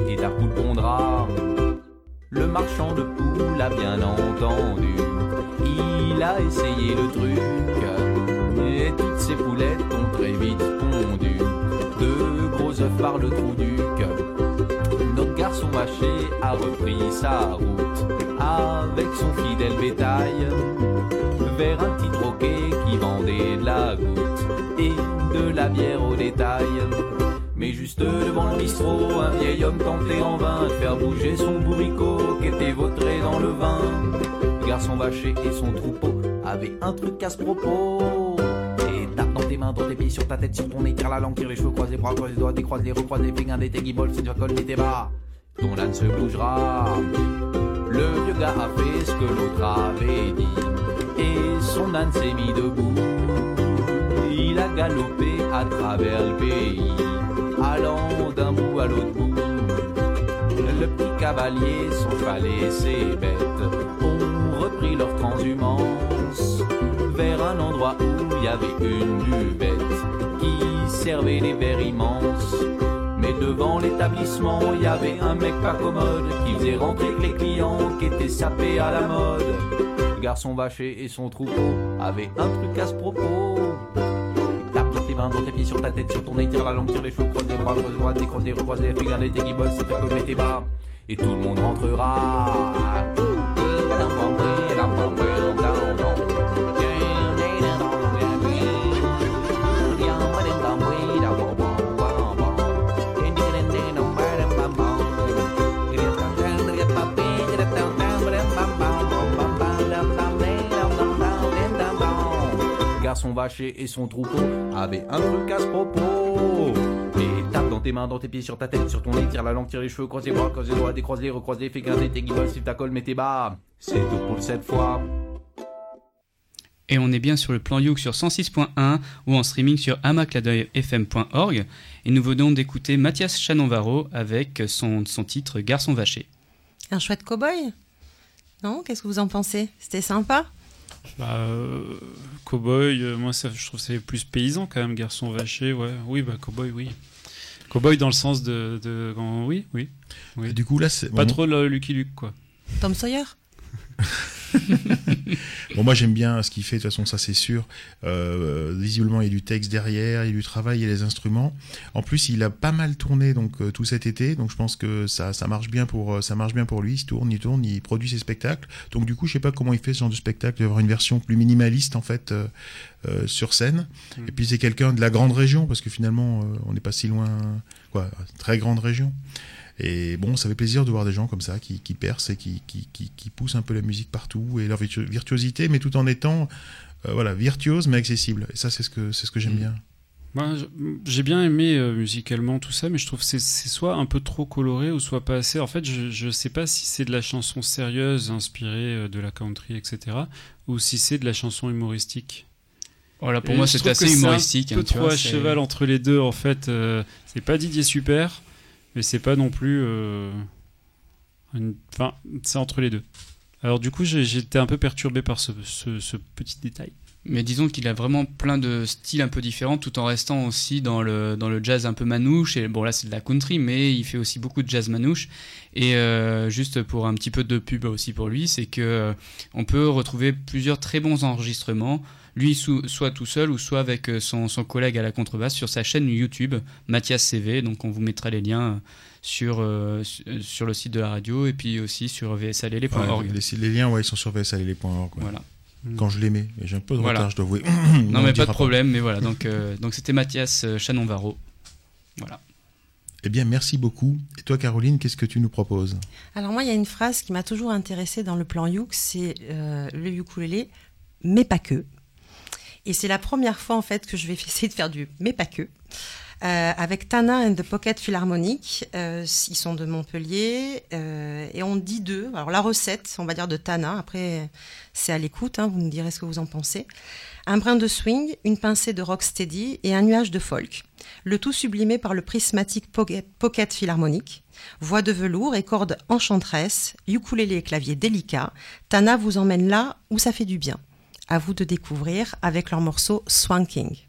Et ta poule pondra. Le marchand de poules a bien entendu. Il a essayé le truc. Et toutes ces poulettes ont très vite pondu. Deux gros œufs par le trou du Notre garçon vaché a repris sa route. Avec son fidèle bétail. Vers un petit troquet qui vendait de la goutte. Et de la bière au détail. Mais juste devant le bistrot, un vieil homme tentait en vain de faire bouger son bourricot qui était vautré dans le vin. Le garçon vaché et son troupeau avaient un truc à ce propos. Et tape dans tes mains, dans tes pieds, sur ta tête, sur ton nez, tire la langue, tire les cheveux, croise les bras, croise les doigts, décroise les recroise les guibolles, si tu vas tes bas. Ton âne se bougera. Le vieux gars a fait ce que l'autre avait dit. Et son âne s'est mis debout. Il a galopé à travers le pays, allant d'un bout à l'autre bout. Le petit cavalier, son cheval et ses bêtes ont repris leur transhumance vers un endroit où il y avait une buvette qui servait des verres immenses. Mais devant l'établissement, il y avait un mec pas commode qui faisait rentrer que les clients qui étaient sapés à la mode. Le garçon vaché et son troupeau avaient un truc à ce propos. Mains, tes sur ta tête, sur ton nez, tire la langue, tire les cheveux, croise les bras, croise les doigts, décroise les recroise les fingers, les tes guibolles, c'est fait comme tes bas. Et tout le monde rentrera. Garçon vaché et son troupeau avaient un truc à ce propos. Et tape dans tes mains, dans tes pieds, sur ta tête, sur ton nez, tire la langue, tire les cheveux, croise les bras, croise les doigts, décroise les, recroise les, fais grincer tes guibolles, si ta colle, mets tes bas. C'est tout pour cette fois. Et on est bien sur le plan Youk sur 106.1 ou en streaming sur amacladeuilfm.org. Et nous venons d'écouter Mathias Chanonvaro avec son, son titre Garçon vaché. Un chouette cow-boy? Non? Qu'est-ce que vous en pensez? C'était sympa? Bah, euh, cowboy, euh, moi ça, je trouve que c'est plus paysan quand même, garçon vaché, ouais. Oui, bah cowboy, oui. Cowboy dans le sens de, de- quand- oui, oui, oui. Et Du coup, là, c'est. Pas bon, trop le Lucky Luke quoi. Tom Sawyer? Bon, moi j'aime bien ce qu'il fait, de toute façon, ça c'est sûr. Euh, visiblement, il y a du texte derrière, il y a du travail, il y a les instruments. En plus, il a pas mal tourné donc euh, tout cet été, donc je pense que ça, ça marche bien pour euh, ça marche bien pour lui. Il se tourne, il tourne, il produit ses spectacles. Donc du coup, je sais pas comment il fait ce genre de spectacle, d'avoir une version plus minimaliste en fait euh, euh, sur scène. Mm. Et puis c'est quelqu'un de la grande région parce que finalement, on n'est pas si loin, quoi, très grande région. Et bon, ça fait plaisir de voir des gens comme ça qui, qui percent et qui, qui, qui, qui poussent un peu la musique partout et leur virtu- virtuosité, mais tout en étant euh, voilà, virtuose mais accessible. Et ça, c'est ce que, c'est ce que j'aime Mm. bien. Moi, je- j'ai bien aimé euh, musicalement tout ça, mais je trouve que c'est soit un peu trop coloré ou soit pas assez. En fait, je, je sais pas si c'est de la chanson sérieuse inspirée euh, de la country, etc., ou si c'est de la chanson humoristique. Voilà, pour Et moi c'est assez humoristique. Un peu hein, tu trop vois, à cheval entre les deux, en fait. euh, c'est pas Didier Super, mais c'est pas non plus. euh, Enfin, c'est entre les deux. Alors, du coup, j'ai- j'étais un peu perturbé par ce petit détail. Mais disons qu'il a vraiment plein de styles un peu différents tout en restant aussi dans le, dans le jazz un peu manouche. Et bon, là c'est de la country, mais il fait aussi beaucoup de jazz manouche. Et euh, juste pour un petit peu de pub aussi pour lui, c'est que euh, on peut retrouver plusieurs très bons enregistrements. Lui, sou- soit tout seul ou soit avec euh, son, son collègue à la contrebasse sur sa chaîne YouTube, Mathias CV. Donc on vous mettra les liens sur, euh, su- sur le site de la radio et puis aussi sur vsalele.org. Ouais, les, les liens, ouais, ils sont sur vsalele.org. ouais. Voilà. Quand je et j'ai un peu de Voilà. retard, je dois avouer. Non, on mais pas de problème, mais voilà, donc euh, donc c'était Mathias euh, Chanon-Varro. Voilà. Eh bien, merci beaucoup. Et toi, Caroline, qu'est-ce que tu nous proposes? Alors moi, il y a une phrase qui m'a toujours intéressée dans le plan Youk, c'est euh, le ukulélé, mais pas que. Et c'est la première fois en fait que je vais essayer de faire du mais pas que. Euh, avec Tana and the Pocket Philharmonic, euh, ils sont de Montpellier euh, et on dit d'eux. Alors la recette, on va dire de Tana. Après, c'est à l'écoute. hein, vous nous direz ce que vous en pensez. Un brin de swing, une pincée de rocksteady et un nuage de folk. Le tout sublimé par le prismatique Pocket, Pocket Philharmonic. Voix de velours et cordes enchanteresses, ukulélé et clavier délicat, Tana vous emmène là où ça fait du bien. À vous de découvrir avec leur morceau Swanking.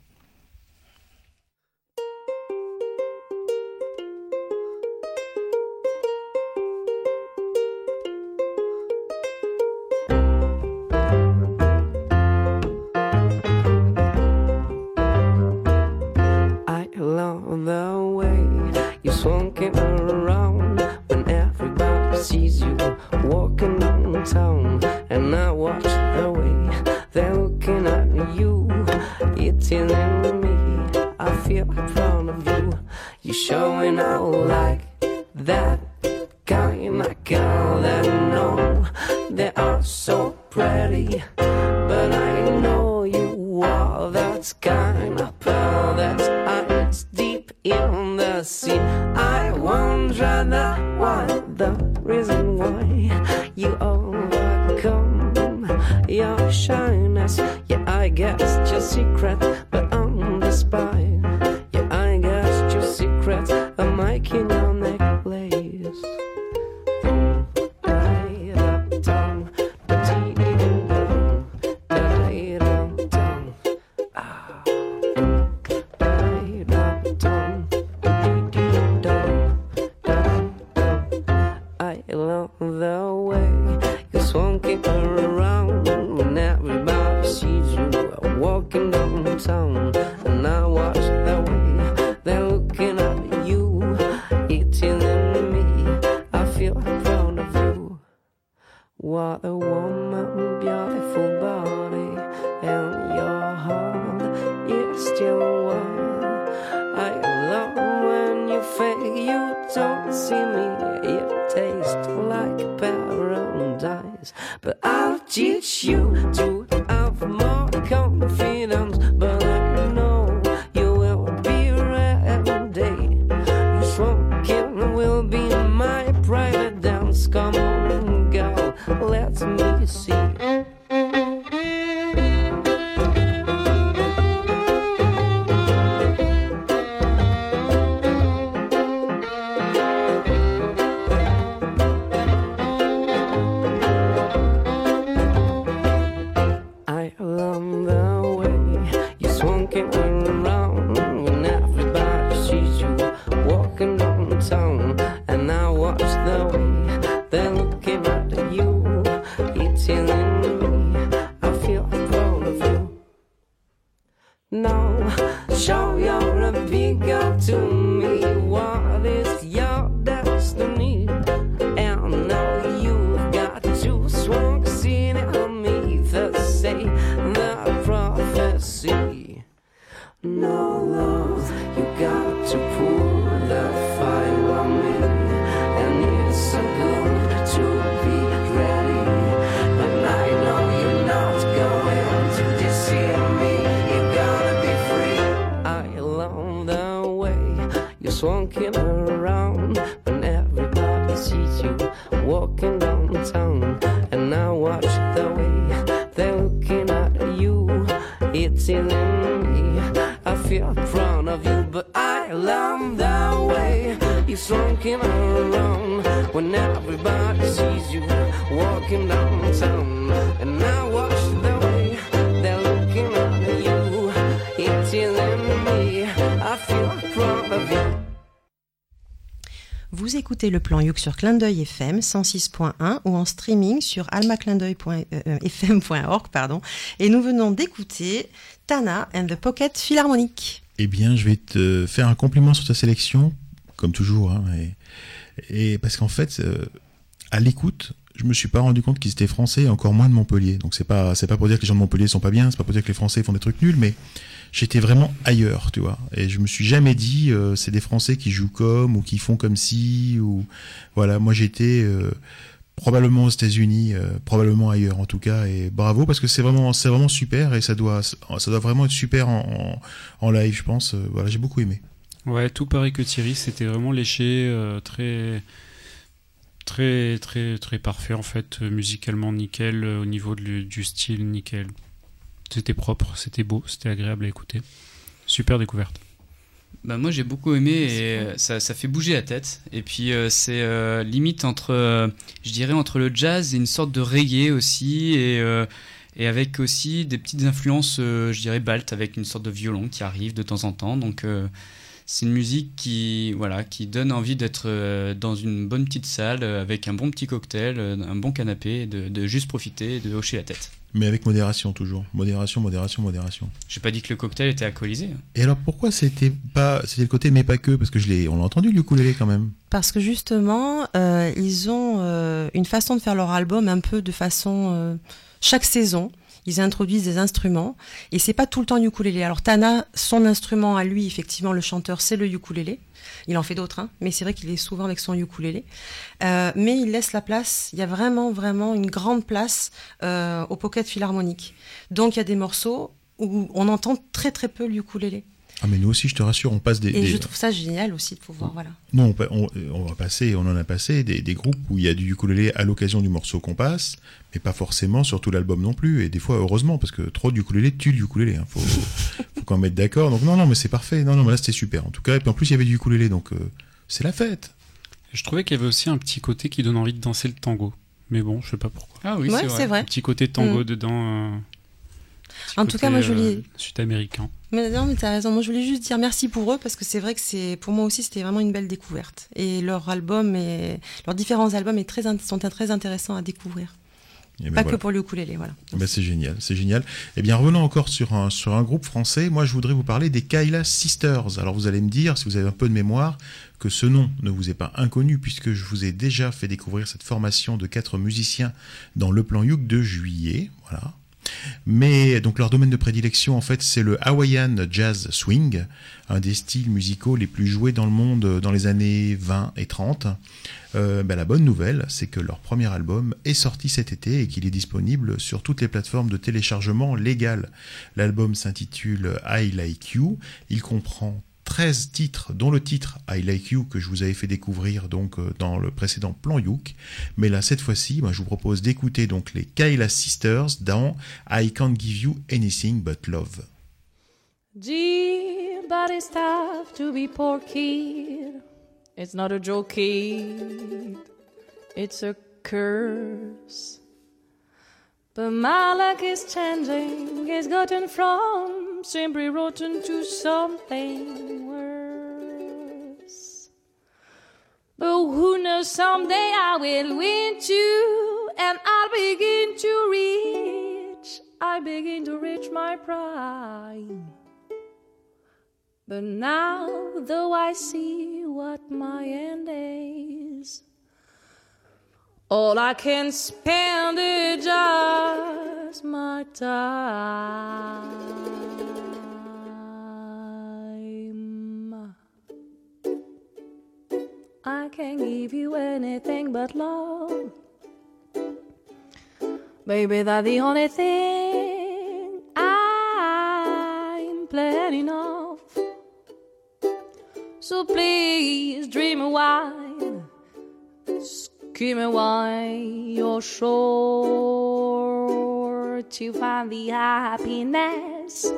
See me. It tastes like paradise, but I'll teach you plan Youk sur Clin d'œil FM 106.1 ou en streaming sur almaclindeuil.fm.org pardon. Et nous venons d'écouter Tana and the Pocket Philharmonic. Eh bien, je vais te faire un compliment sur ta sélection, comme toujours. hein, et parce qu'en fait, euh, à l'écoute, je me suis pas rendu compte qu'ils étaient français, et encore moins de Montpellier. Donc c'est pas c'est pas pour dire que les gens de Montpellier sont pas bien, c'est pas pour dire que les Français font des trucs nuls, mais j'étais vraiment ailleurs, tu vois. Et je me suis jamais dit euh, c'est des Français qui jouent comme ou qui font comme si ou voilà. Moi j'étais euh, probablement aux États-Unis, euh, probablement ailleurs en tout cas. Et bravo parce que c'est vraiment c'est vraiment super et ça doit ça doit vraiment être super en, en, live, je pense. Voilà, j'ai beaucoup aimé. Ouais, tout pareil que Thierry, c'était vraiment léché, très, très, très, très parfait en fait, musicalement nickel, au niveau du style nickel. C'était propre, c'était beau, c'était agréable à écouter. Super découverte. Bah moi j'ai beaucoup aimé et euh, ça, ça fait bouger la tête. Et puis euh, c'est euh, limite entre, euh, je dirais entre le jazz et une sorte de reggae aussi et, euh, et avec aussi des petites influences, euh, je dirais baltes avec une sorte de violon qui arrive de temps en temps. Donc euh, c'est une musique qui voilà qui donne envie d'être euh, dans une bonne petite salle avec un bon petit cocktail, un bon canapé, de, de juste profiter, et de hocher la tête. Mais avec modération toujours. Modération, modération, modération. J'ai pas dit que le cocktail était alcoolisé. Et alors pourquoi c'était pas c'était le côté mais pas que? Parce que je l'ai on l'a entendu le ukulélé quand même. Parce que justement, euh, ils ont euh, une façon de faire leur album un peu de façon... euh, chaque saison, ils introduisent des instruments et c'est pas tout le temps ukulélé. Alors Tana, son instrument à lui, effectivement, le chanteur, c'est le ukulélé. Il en fait d'autres, hein, mais c'est vrai qu'il est souvent avec son ukulélé. Euh, mais il laisse la place. Il y a vraiment, vraiment une grande place euh, au pocket philharmonique. Donc il y a des morceaux où on entend très très peu le ukulélé. Ah, mais nous aussi, je te rassure, on passe des. Et des- je trouve ça génial aussi de pouvoir, voilà. Non, on, pa- on- on va passer, on en a passé des, des groupes où il y a du ukulélé à l'occasion du morceau qu'on passe, mais pas forcément sur tout l'album non plus. Et des fois, heureusement, parce que trop de ukulélé tue le ukulélé. Hein. Faut, faut qu'on mette d'accord. Donc non, non, mais c'est parfait. Non, non, mais là c'était super. En tout cas, et puis en plus il y avait du ukulélé, donc euh, c'est la fête. Je trouvais qu'il y avait aussi un petit côté qui donne envie de danser le tango. Mais bon, je sais pas pourquoi. Ah oui, Ouais, c'est vrai. vrai. Un petit côté tango Mm. dedans. euh, petit En tout cas, moi, je euh, Sud-américain. Mais non, mais t'as raison. Moi, je voulais juste dire merci pour eux parce que c'est vrai que c'est, pour moi aussi, c'était vraiment une belle découverte. Et leur album et leurs différents albums est très, sont très intéressants à découvrir. Et ben Pas voilà. que pour le ukulélé, voilà. Ben, c'est génial, c'est génial. Eh bien, revenons encore sur un, sur un groupe français. Moi, je voudrais vous parler des Kyla Sisters. Alors, vous allez me dire, si vous avez un peu de mémoire, que ce nom ne vous est pas inconnu, puisque je vous ai déjà fait découvrir cette formation de quatre musiciens dans le plan Youk de juillet. Voilà. Mais donc leur domaine de prédilection, en fait, c'est le Hawaiian Jazz Swing, un des styles musicaux les plus joués dans le monde euh, dans les années 20 et 30. Euh, ben, la bonne nouvelle, c'est que leur premier album est sorti cet été et qu'il est disponible sur toutes les plateformes de téléchargement légales. L'album s'intitule I Like You. Il comprend 13 titres, dont le titre I Like You que je vous avais fait découvrir donc euh, dans le précédent plan Youk. Mais là, cette fois-ci, ben, je vous propose d'écouter donc les Kyla Sisters dans I Can't Give You Anything But Love. It's not a joke. It's a curse. But my luck is changing. It's gotten from simply rotten to something worse. But who knows, someday I will win too, and I'll begin to reach. I begin to reach my prime. But now, though I see what my end is, all I can spend is just my time. I can't give you anything but love. Baby, that's the only thing I'm planning of. So please dream a while, scheme a while. You're sure to find the happiness.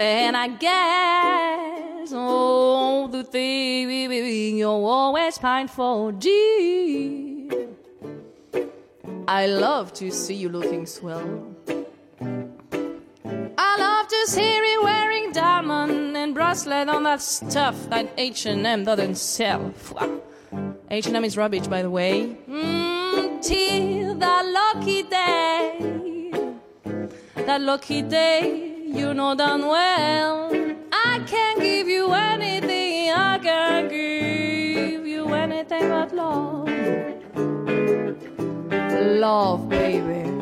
And I guess all the thing you'll always pine for, dear. I love to see you looking swell. I love to see you wearing diamond and bracelet on that stuff that H&M doesn't sell. H&M is rubbish, by the way. Mm, till that lucky day, that lucky day, you know damn well. I can't give you anything, I can't give you anything but love. Love, baby.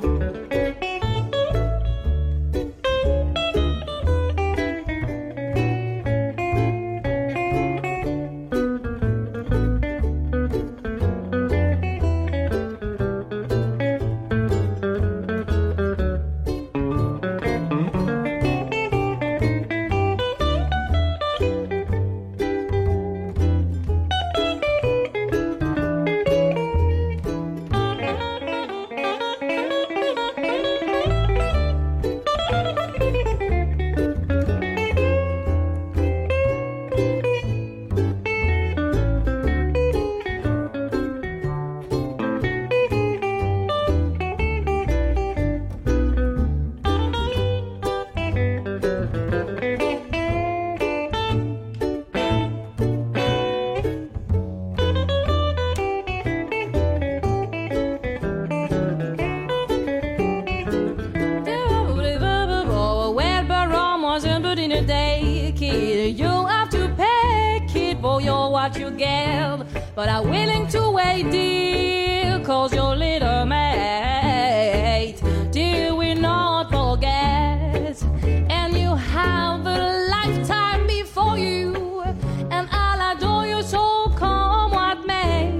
but I'm willing to wait, dear, cause your little mate, dear, we not forget. And you have a lifetime before you, and I'll adore you so come what may.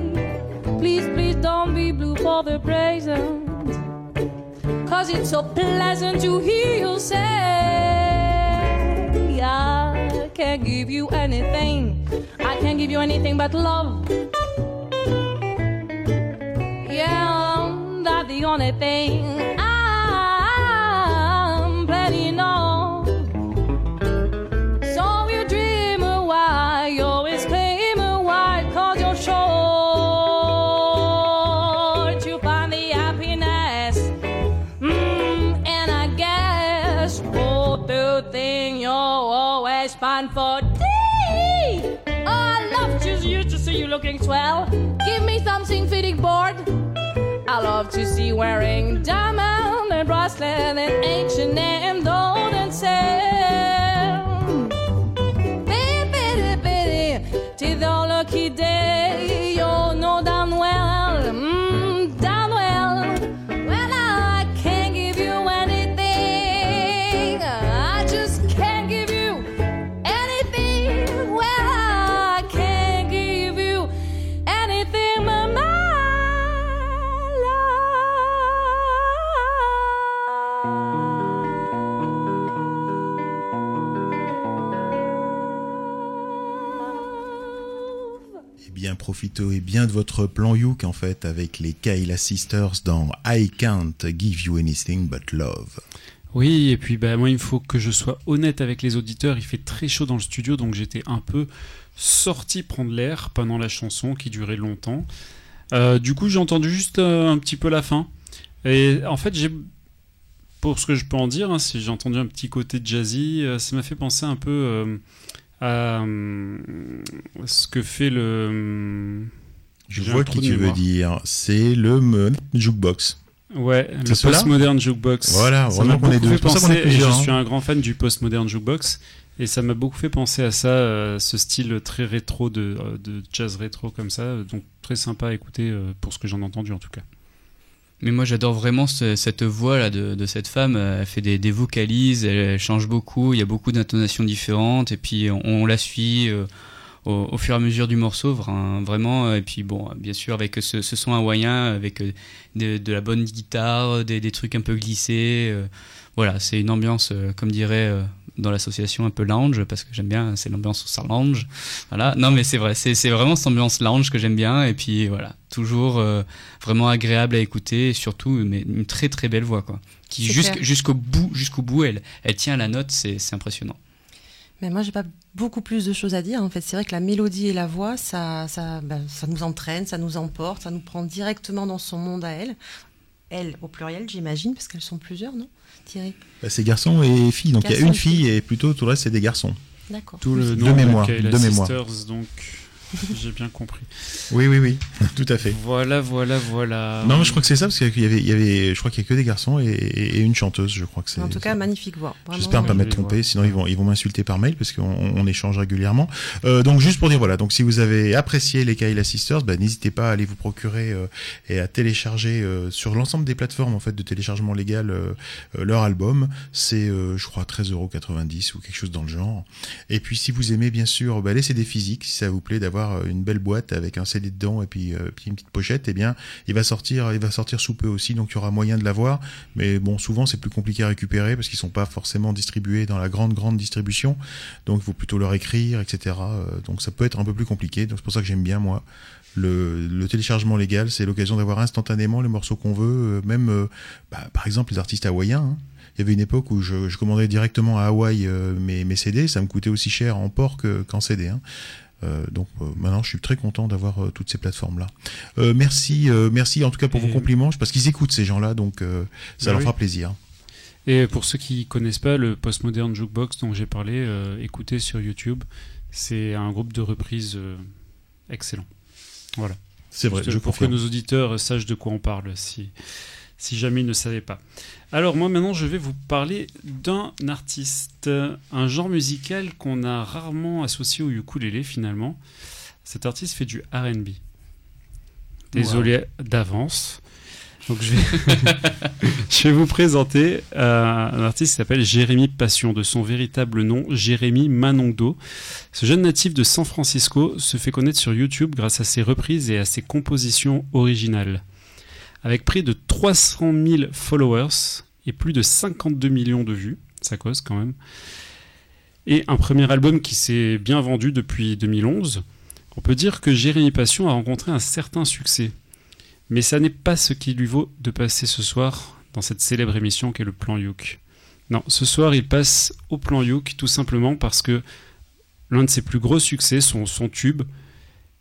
Please, please don't be blue for the present, cause it's so pleasant to hear you say, I can't give you anything. Can't give you anything but love. Yeah, that's the only thing wearing diamond and bracelet and ancient and Eh bien, de votre plan Youk, en fait, avec les Kayla Sisters dans I Can't Give You Anything But Love. Oui, et puis bah, moi, il faut que je sois honnête avec les auditeurs. Il fait très chaud dans le studio, donc j'étais un peu sorti prendre l'air pendant la chanson qui durait longtemps. Euh, du coup, j'ai entendu juste euh, un petit peu la fin. Et en fait, j'ai, pour ce que je peux en dire, hein, si j'ai entendu un petit côté jazzy, euh, ça m'a fait penser un peu à euh, ce que fait le. Je vois qui tu veux dire. C'est le jukebox. Ouais, le postmodern jukebox. Voilà, ça m'a est fait est penser, je hein. suis un grand fan du postmodern jukebox, et ça m'a beaucoup fait penser à ça, euh, ce style très rétro de, euh, de jazz rétro comme ça, donc très sympa à écouter euh, pour ce que j'en ai entendu en tout cas. Mais moi j'adore vraiment ce- cette voix là de, cette femme. Elle fait des, vocalises, elle, change beaucoup. Il y a beaucoup d'intonations différentes et puis on, la suit euh, au, fur et à mesure du morceau, vra- vraiment. Et puis bon, bien sûr avec ce, son hawaïen, avec euh, de, la bonne guitare, des, trucs un peu glissés. euh, voilà, c'est une ambiance, comme dirait dans l'association, un peu lounge parce que j'aime bien. C'est l'ambiance au ça lounge. Voilà. Non mais c'est vrai, c'est c'est vraiment cette ambiance lounge que j'aime bien. Et puis voilà, toujours. euh, vraiment agréable à écouter et surtout mais une très très belle voix quoi qui jusqu'- jusqu'au bout jusqu'au bout elle elle tient la note c'est c'est impressionnant Mais moi, j'ai pas beaucoup plus de choses à dire. En fait, c'est vrai que la mélodie et la voix, ça, ça, ben, ça nous entraîne, ça nous emporte, ça nous prend directement dans son monde à elle. Elle, au pluriel, j'imagine, parce qu'elles sont plusieurs, non Thierry Bah, c'est garçons et filles. Donc il y a une fille et plutôt tout le reste c'est des garçons. D'accord. Tout le De mémoire, de mémoire. Sisters, donc j'ai bien compris. Oui, oui, oui, tout à fait. Voilà, voilà, voilà. Non, mais je crois que c'est ça parce qu'il y avait, il y avait, je crois qu'il y a que des garçons et, et une chanteuse. Je crois que c'est. En tout cas, magnifique voix. J'espère ne pas m'être trompé, sinon ils vont, ils vont m'insulter par mail parce qu'on on échange régulièrement. Euh, donc juste pour dire voilà, donc si vous avez apprécié les Kayla Sisters, bah, n'hésitez pas à aller vous procurer euh, et à télécharger euh, sur l'ensemble des plateformes en fait de téléchargement légal euh, euh, leur album. C'est euh, je crois 13,90€ ou quelque chose dans le genre. Et puis si vous aimez bien sûr bah, les CD physiques, si ça vous plaît d'avoir euh, une belle boîte avec un CD dedans et puis, euh, puis une petite pochette, eh bien il va sortir, il va sortir sous peu aussi, donc il y aura moyen de l'avoir. Mais bon, souvent c'est plus compliqué à récupérer parce qu'ils sont pas forcément distribués dans la grande grande distribution, donc il faut plutôt leur écrire, etc. Euh, Donc ça peut être un peu plus compliqué. Donc c'est pour ça que j'aime bien moi le, téléchargement légal, c'est l'occasion d'avoir instantanément les morceaux qu'on veut, même bah, par exemple les artistes hawaïens. hein. Il y avait une époque où je, commandais directement à Hawaï mes, mes CD, ça me coûtait aussi cher en port que- qu'en CD. hein. Euh, donc euh, maintenant, je suis très content d'avoir euh, toutes ces plateformes-là. Merci, merci en tout cas pour Et- vos compliments, parce qu'ils écoutent ces gens-là, donc ça Bah leur oui. fera plaisir. Et pour ceux qui connaissent pas le postmodern jukebox dont j'ai parlé, euh, écoutez sur YouTube. C'est un groupe de reprises euh, excellent. Voilà. C'est vrai, Juste je pour que nos auditeurs sachent de quoi on parle, si, si jamais ils ne savaient pas. Alors moi maintenant je vais vous parler d'un artiste, un genre musical qu'on a rarement associé au ukulélé finalement. Cet artiste fait du R&B. Désolé d'avance. Donc je vais, je vais vous présenter euh, un artiste qui s'appelle Jérémy Passion, de son véritable nom Jérémy Manongdo. Ce jeune natif de San Francisco se fait connaître sur YouTube grâce à ses reprises et à ses compositions originales. Avec près de 300 000 followers, et plus de 52 millions de vues. Ça cause quand même. Et un premier album qui s'est bien vendu depuis 2011. On peut dire que Jérémy Passion a rencontré un certain succès. Mais ça n'est pas ce qui lui vaut de passer ce soir dans cette célèbre émission qu'est le Plan Youk. Non, ce soir il passe au Plan Youk tout simplement parce que l'un de ses plus gros succès, son, son tube,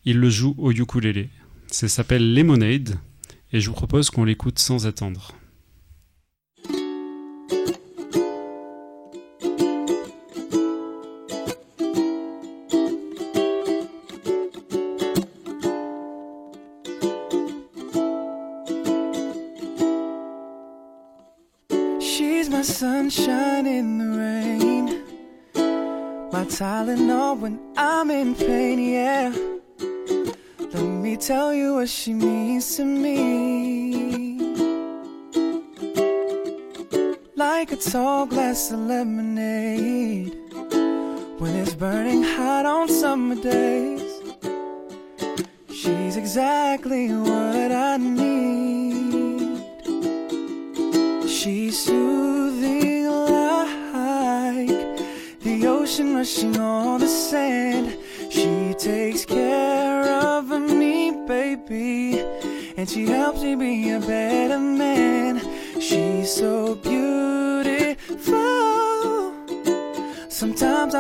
il le joue au ukulélé. Ça s'appelle Lemonade et je vous propose qu'on l'écoute sans attendre. Sunshine in the rain. My Tylenol when I'm in pain, yeah. Let me tell you what she means a tall glass of lemonade. When it's burning hot on summer days. She's exactly what I need. She's soothing like the ocean rushing on the sand. She takes care of me, baby, and she helps me be a better man. She's so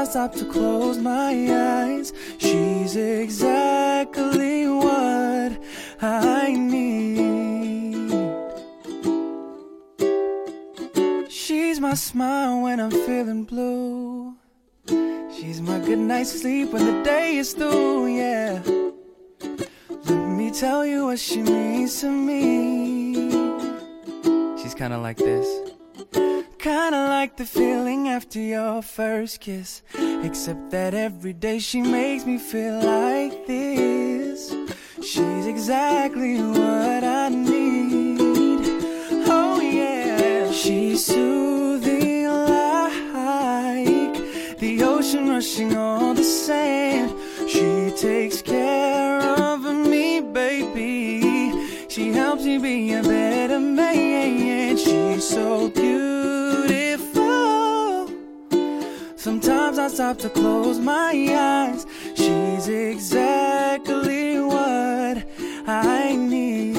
Stop to close my eyes. She's exactly what I need. She's my smile when I'm feeling blue. She's my good night's sleep when the day is through, yeah. Let me tell you what she means to me. She's kinda like this. Kinda like the feeling after your first kiss. Except that every day she makes me feel like this. She's exactly what I need. Oh yeah, she's soothing like the ocean rushing on the sand. She takes care of me, baby. She helps me be a better man. She's so Sometimes I stop to close my eyes. She's exactly what I need.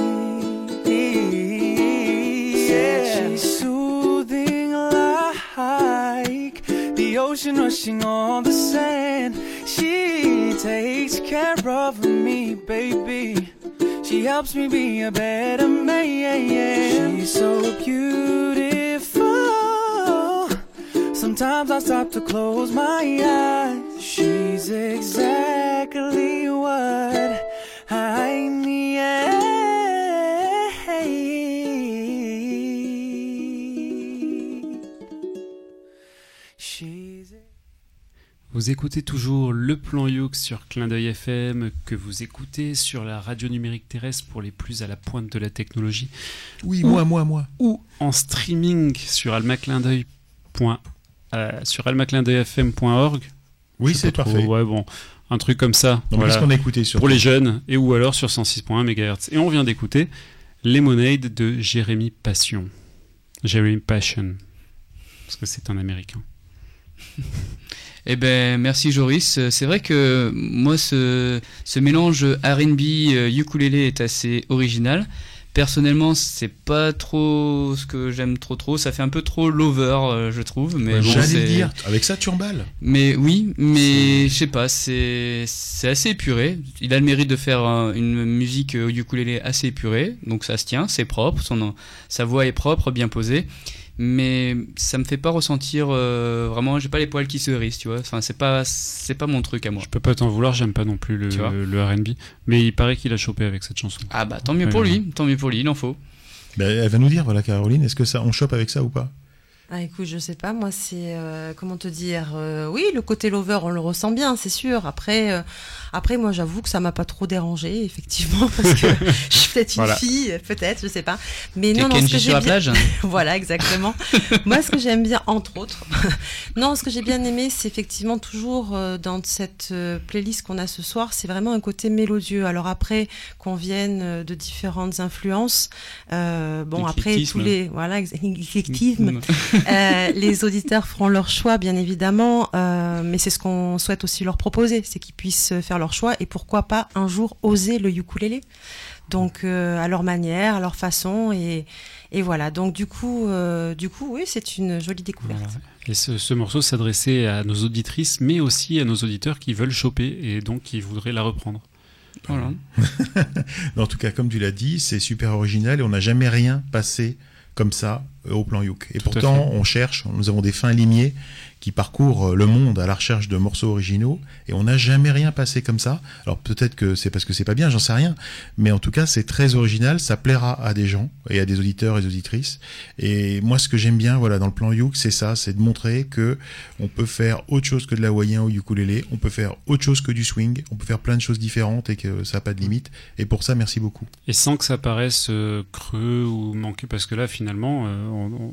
Yeah, she's soothing like the ocean rushing on the sand. She takes care of me, baby. She helps me be a better man. She's so beautiful. Sometimes I stop to close my eyes. She's exactly what I need. She's Vous écoutez toujours le plan Youk sur Clin d'œil FM, que vous écoutez sur la radio numérique terrestre pour les plus à la pointe de la technologie. Oui, Ou- moi, moi, moi. Ou en streaming sur almaclindeuil. Euh, sur almaclindeuilfm.org. Oui, c'est parfait. Ouais, bon, un truc comme ça. Donc, voilà. qu'est-ce qu'on a écouté sur Pour les jeunes, et ou alors sur 106.1 MHz. Et on vient d'écouter Lemonade de Jérémy Passion. Jérémy Passion. Parce que c'est un américain. Eh ben, merci Joris. Euh, C'est vrai que moi, ce, ce mélange R&B euh, ukulélé est assez original. Personnellement, c'est pas trop ce que j'aime trop trop. Ça fait un peu trop lover, euh, je trouve. Mais bon, J'allais c'est- le dire, avec ça tu emballes. Mais oui, mais je sais pas, c'est c'est assez épuré. Il a le mérite de faire euh, une musique au ukulélé assez épurée, donc ça se tient, c'est propre, son sa voix est propre, bien posée. Mais ça me fait pas ressentir euh, vraiment, j'ai pas les poils qui se hérissent, tu vois. Enfin, c'est pas c'est pas mon truc à moi. Je peux pas t'en vouloir, j'aime pas non plus le, le R&B. Mais il paraît qu'il a chopé avec cette chanson. Ah bah tant mieux Ouais, pour ouais. lui, tant mieux pour lui, il en faut. Ben, elle va nous dire, voilà, Caroline, est-ce que ça, on chope avec ça ou pas? Ah écoute, je sais pas, moi c'est euh, comment te dire, euh, oui le côté lover on le ressent bien, c'est sûr. Après, euh, après moi j'avoue que ça m'a pas trop dérangé effectivement parce que je suis peut-être une Voilà. fille, peut-être, je sais pas. Mais non, non, ce que j'ai bien- plage voilà, exactement. Moi, ce que j'aime bien, entre autres, non, ce que j'ai bien aimé, c'est effectivement toujours euh, dans cette euh, playlist qu'on a ce soir, c'est vraiment un côté mélodieux. Alors après, qu'on vienne euh, de différentes influences, euh, bon, après tous les, voilà, l'éclectisme, euh, les auditeurs feront leur choix, bien évidemment, euh, mais c'est ce qu'on souhaite aussi leur proposer, c'est qu'ils puissent faire leur choix et pourquoi pas un jour oser le ukulélé. Donc euh, à leur manière, à leur façon et, et voilà. Donc du coup, euh, du coup, oui, c'est une jolie découverte. Voilà. Et ce, ce morceau s'adressait à nos auditrices, mais aussi à nos auditeurs qui veulent choper et donc qui voudraient la reprendre. Voilà. En tout cas, comme tu l'as dit, c'est super original et on n'a jamais rien passé comme ça euh, au plan Youk. Et Tout pourtant, on cherche, nous avons des fins limiers qui parcourent euh, le monde à la recherche de morceaux originaux et on n'a jamais rien passé comme ça. Alors peut-être que c'est parce que c'est pas bien, j'en sais rien, mais en tout cas, c'est très original, ça plaira à des gens et à des auditeurs et des auditrices. Et moi, ce que j'aime bien, voilà, dans le plan Youk, c'est ça, c'est de montrer que on peut faire autre chose que de l'hawaïen ou ukulélé, on peut faire autre chose que du swing, on peut faire plein de choses différentes et que ça n'a pas de limite. Et pour ça, merci beaucoup. Et sans que ça paraisse euh, creux ou manqué, parce que là, finalement, euh,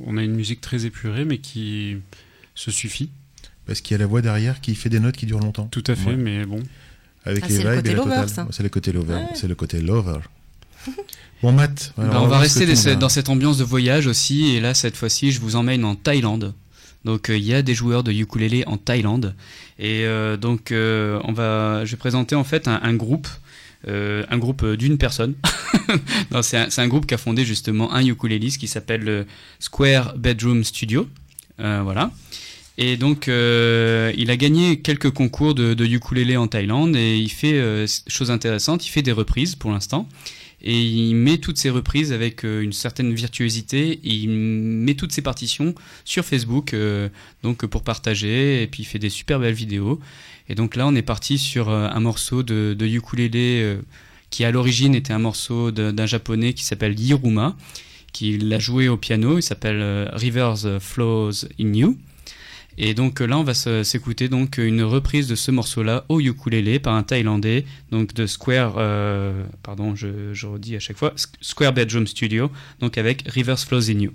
on a une musique très épurée, mais qui se suffit. Parce qu'il y a la voix derrière qui fait des notes qui durent longtemps. Tout à fait, Ouais. mais bon. Avec Ah, les c'est le vibes côté et la. C'est le côté lover. Ouais. C'est le côté lover. bon, Matt. Ben, alors, on va rester dans, cette ambiance de voyage aussi, et là cette fois-ci je vous emmène en Thaïlande. Donc euh, il y a des joueurs de ukulélé en Thaïlande, et euh, donc euh, on va, je vais présenter en fait un, un groupe, euh, un groupe d'une personne. C'est un, un groupe qui a fondé justement un ukuléliste qui s'appelle le Square Bedroom Studio, Euh, voilà. Et donc, euh, il a gagné quelques concours de, de ukulélé en Thaïlande et il fait euh, chose intéressante, il fait des reprises pour l'instant. Et il met toutes ses reprises avec euh, une certaine virtuosité. Il met toutes ses partitions sur Facebook, donc pour partager. Et puis il fait des super belles vidéos. Et donc là, on est parti sur un morceau de, de ukulélé qui à l'origine était un morceau d'un japonais qui s'appelle Yiruma, qui l'a joué au piano. Il s'appelle Rivers Flows in You. Et donc euh, là, on va s'écouter donc une reprise de ce morceau-là au ukulélé par un Thaïlandais, donc de Square, euh, pardon, je, redis à chaque fois, Square Bedroom Studio, donc avec Rivers Flows in You.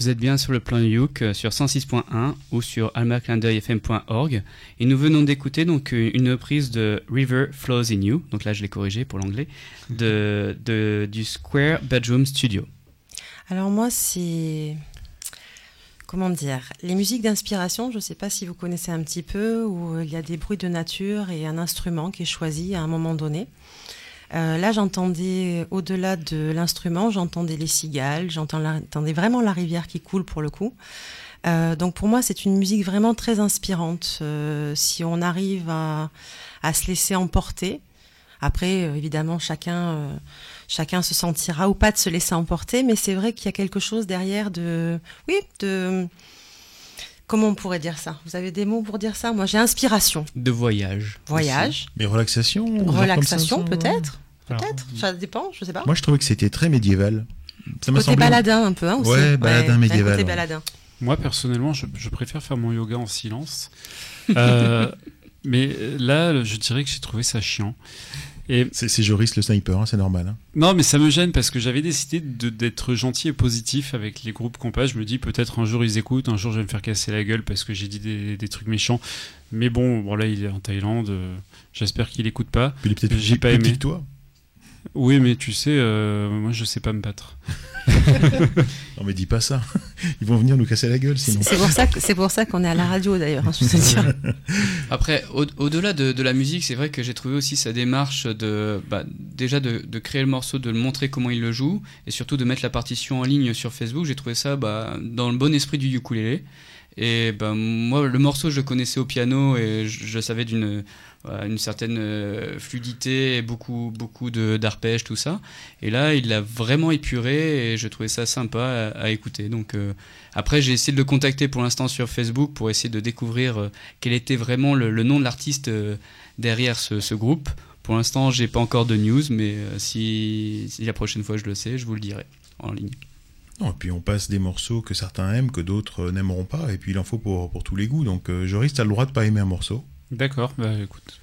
Vous êtes bien sur le plan Youk euh, sur 106.1 ou sur almaclindeuilfm.org et nous venons d'écouter donc euh, une reprise de River Flows in You, donc là je l'ai corrigé pour l'anglais, de, du Square Bedroom Studio. Alors moi, c'est... Comment dire Les musiques d'inspiration, je ne sais pas si vous connaissez un petit peu, où il y a des bruits de nature et un instrument qui est choisi à un moment donné. Euh, là, j'entendais, au-delà de l'instrument, j'entendais les cigales, j'entendais vraiment la rivière qui coule pour le coup. Euh, donc pour moi, c'est une musique vraiment très inspirante. Euh, si on arrive à, à se laisser emporter, après, euh, évidemment, chacun, euh, chacun se sentira ou pas de se laisser emporter, mais c'est vrai qu'il y a quelque chose derrière de, oui, de, comment on pourrait dire ça? Vous avez des mots pour dire ça? Moi, j'ai inspiration, De voyage. voyage, Mais relaxation relaxation, peut-être, peut-être, ça dépend, je sais pas. Moi, je trouvais que c'était très médiéval. Ça côté semblé. baladin un peu, hein, aussi. Ouais, baladin médiéval, Côté ouais. baladin. Moi, personnellement, je, je préfère faire mon yoga en silence. Euh, mais là, je dirais que j'ai trouvé ça chiant. Et C'est Joris le sniper, hein, c'est normal. hein. non, mais ça me gêne parce que j'avais décidé de- d'être gentil et positif avec les groupes compas. Je me dis peut-être un jour ils écoutent, un jour je vais me faire casser la gueule parce que j'ai dit des, des trucs méchants. Mais bon, bon, là il est en Thaïlande. euh, J'espère qu'il écoute pas. J'ai pas aimé. toi. Oui, mais tu sais, euh, moi je sais pas me battre. Non, mais dis pas ça. Ils vont venir nous casser la gueule sinon. C'est pour ça que c'est pour ça qu'on est à la radio d'ailleurs. hein. Après, au- au-delà de, de la musique, c'est vrai que j'ai trouvé aussi sa démarche de bah, déjà de, de créer le morceau, de le montrer comment il le joue, et surtout de mettre la partition en ligne sur Facebook. J'ai trouvé ça bah, dans le bon esprit du ukulélé. Et bah, moi, le morceau, je le connaissais au piano et je, je savais d'une une certaine euh, fluidité beaucoup, beaucoup d'arpèges, tout ça. Et là, il l'a vraiment épuré et je trouvais ça sympa à, à écouter. Donc, euh, après, j'ai essayé de le contacter pour l'instant sur Facebook pour essayer de découvrir euh, quel était vraiment le, nom de l'artiste derrière ce, groupe. Pour l'instant, j'ai pas encore de news, mais si, la prochaine fois je le sais, je vous le dirai en ligne. Non, et puis on passe des morceaux que certains aiment, que d'autres n'aimeront pas, et puis il en faut pour, pour tous les goûts. Donc euh, Joris, t'as le droit de pas aimer un morceau. D'accord, bah écoute.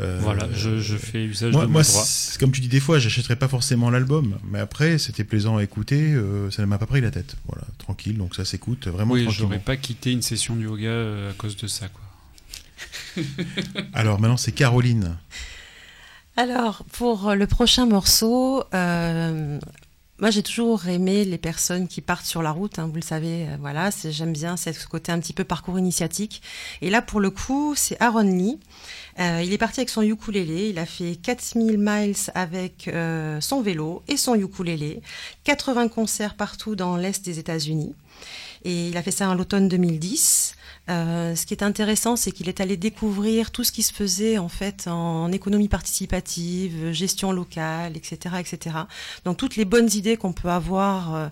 Euh, voilà, je, je fais usage Moi, de mon moi, droit. c'est- comme tu dis des fois, j'achèterais pas forcément l'album, mais après, c'était plaisant à écouter, euh, ça ne m'a pas pris la tête. Voilà, tranquille, donc ça s'écoute vraiment Oui, tranquillement. j'aurais pas quitté une session de yoga euh, à cause de ça, quoi. Alors maintenant, c'est Caroline. Alors, pour le prochain morceau, euh, moi j'ai toujours aimé les personnes qui partent sur la route, hein, vous le savez, euh, voilà, j'aime bien ce côté un petit peu parcours initiatique. Et là, pour le coup, c'est Aaron Lee. Euh, il est parti avec son ukulélé, il a fait 4000 miles avec euh, son vélo et son ukulélé, 80 concerts partout dans l'Est des États-Unis. Et il a fait ça en l'automne 2010. Euh, ce qui est intéressant, c'est qu'il est allé découvrir tout ce qui se faisait en fait en économie participative, gestion locale, etc., etc. Donc toutes les bonnes idées qu'on peut avoir, euh,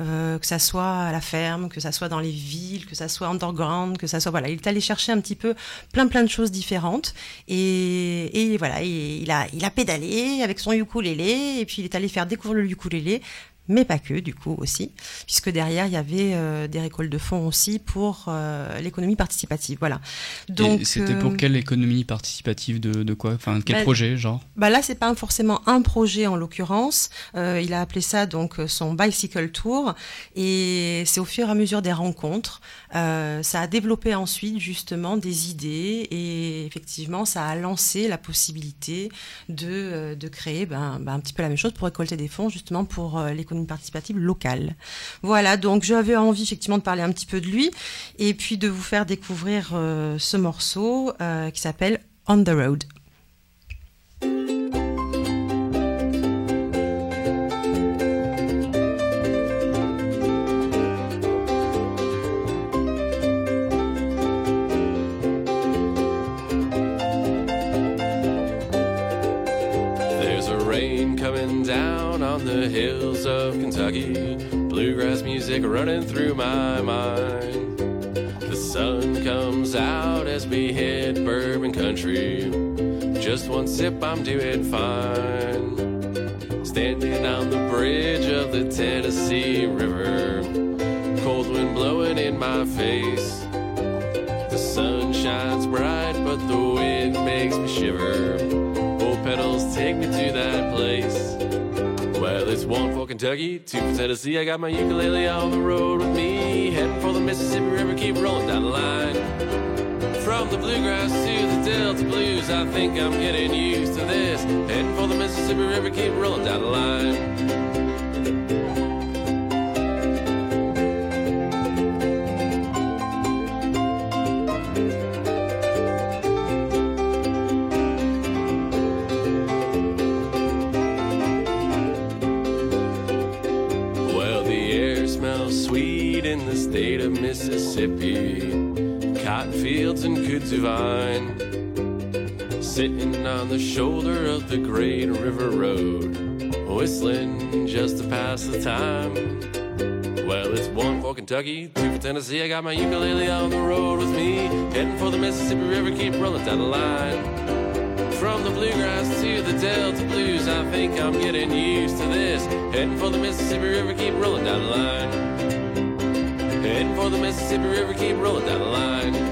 euh, que ça soit à la ferme, que ça soit dans les villes, que ça soit underground, que ça soit voilà, il est allé chercher un petit peu plein plein de choses différentes et, et voilà, et il a il a pédalé avec son ukulélé et puis il est allé faire découvrir le ukulélé mais pas que du coup aussi, puisque derrière il y avait euh, des récoltes de fonds aussi pour euh, l'économie participative. Voilà. Donc c'était euh, pour quelle économie participative de, de quoi? Enfin, quel bah, projet, genre? bah là, c'est pas forcément un projet en l'occurrence. Euh, il a appelé ça donc euh, son bicycle tour, et c'est au fur et à mesure des rencontres. Euh, ça a développé ensuite justement des idées, et effectivement, ça a lancé la possibilité de, euh, de créer ben, ben, un petit peu la même chose pour récolter des fonds justement pour euh, participative locale. Voilà, donc j'avais envie effectivement de parler un petit peu de lui, et puis de vous faire découvrir euh, ce morceau euh, qui s'appelle On the Road. Running through my mind. The sun comes out as we hit bourbon country. Just one sip, I'm doing fine. Standing on the bridge of the Tennessee River. Cold wind blowing in my face. The sun shines bright, but the wind makes me shiver. Old pedals take me to that place. Well, it's one for Kentucky, to Tennessee. I got my ukulele on the road with me. Heading for the Mississippi River, keep rolling down the line. From the bluegrass to the Delta blues, I think I'm getting used to this. Heading for the Mississippi River, keep rolling down the line. Fields and kudzu. Sitting on the shoulder of the great river road. Whistling just to pass the time. Well, it's one for Kentucky, two for Tennessee. I got my ukulele on the road with me. Heading for the Mississippi River, keep rolling down the line. From the bluegrass to the Delta blues, I think I'm getting used to this. Heading for the Mississippi River, keep rolling down the line. Heading for the Mississippi River, keep rolling down the line.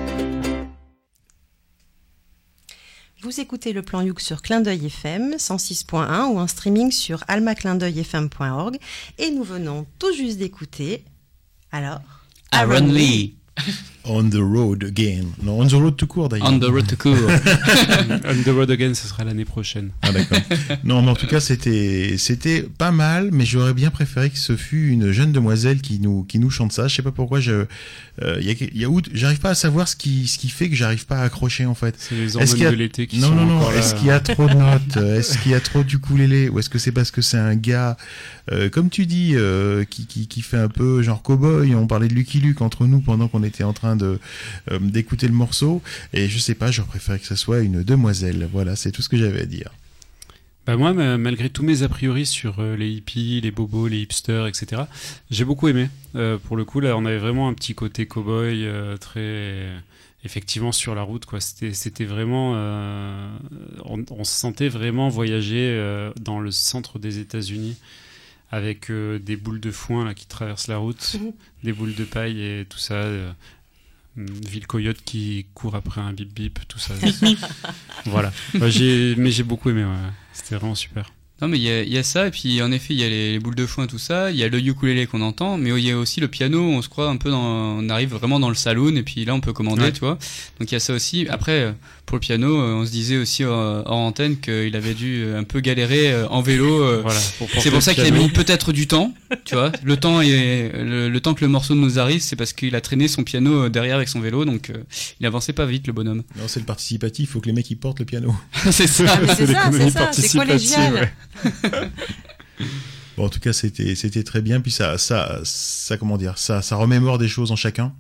Vous écoutez le plan Youk sur Clin d'œil FM 106.1 ou en streaming sur almaclindeuilfm.org et nous venons tout juste d'écouter alors Aaron Lee. On the road again. Non, on the road tout court d'ailleurs. On the road to court. On the road again, ce sera l'année prochaine. Ah d'accord. non, mais en tout cas, c'était c'était pas mal, mais j'aurais bien préféré que ce fût une jeune demoiselle qui nous qui nous chante ça. Je sais pas pourquoi. Je euh, il y a y a j'arrive pas à savoir ce qui ce qui fait que j'arrive pas à accrocher en fait. C'est les Est-ce hormones qu'il y a- de l'été qui non, sont non, non, là. Est-ce qu'il y a trop de notes? Est-ce qu'il y a trop du ukulélé? Ou est-ce que c'est parce que c'est un gars, euh, comme tu dis, euh, qui, qui, qui fait un peu genre cowboy? On parlait de Lucky Luke entre nous pendant qu'on était en train de euh, d'écouter le morceau. Et je sais pas, j'aurais préféré que ce soit une demoiselle. Voilà, c'est tout ce que j'avais à dire. Bah moi, ma- malgré tous mes a priori sur euh, les hippies, les bobos, les hipsters, etc., j'ai beaucoup aimé. Euh, pour le coup, là, on avait vraiment un petit côté cow-boy euh, très effectivement sur la route, quoi. C'était, c'était vraiment, euh, on, on se sentait vraiment voyager euh, dans le centre des États-Unis avec euh, des boules de foin là qui traversent la route, des boules de paille et tout ça. Hum, Ville coyote qui court après un bip bip, tout ça. voilà. Bah, j'ai, mais j'ai beaucoup aimé. ouais. C'était vraiment super. Non, mais il y, a- il y a ça, et puis en effet, il y a les, les boules de foin, tout ça, il y a le ukulélé qu'on entend, mais il y a aussi le piano, on se croit un peu dans. On arrive vraiment dans le saloon, et puis là, on peut commander, Ouais. tu vois. Donc il y a ça aussi. Après, euh, pour le piano, euh, on se disait aussi euh, hors antenne qu'il avait dû euh, un peu galérer euh, en vélo. euh, Voilà, c'est pour ça qu'il a mis peut-être du temps, tu vois. Le temps, et, le, le temps que le morceau nous arrive, c'est parce qu'il a traîné son piano derrière avec son vélo, donc euh, il avançait pas vite, le bonhomme. Non, c'est le participatif. Il faut que les mecs ils portent le piano. c'est ça. C'est ça, c'est ça, c'est collégial. ouais. Bon, en tout cas, c'était c'était très bien. Puis ça ça ça comment dire ça ça remémore des choses en chacun.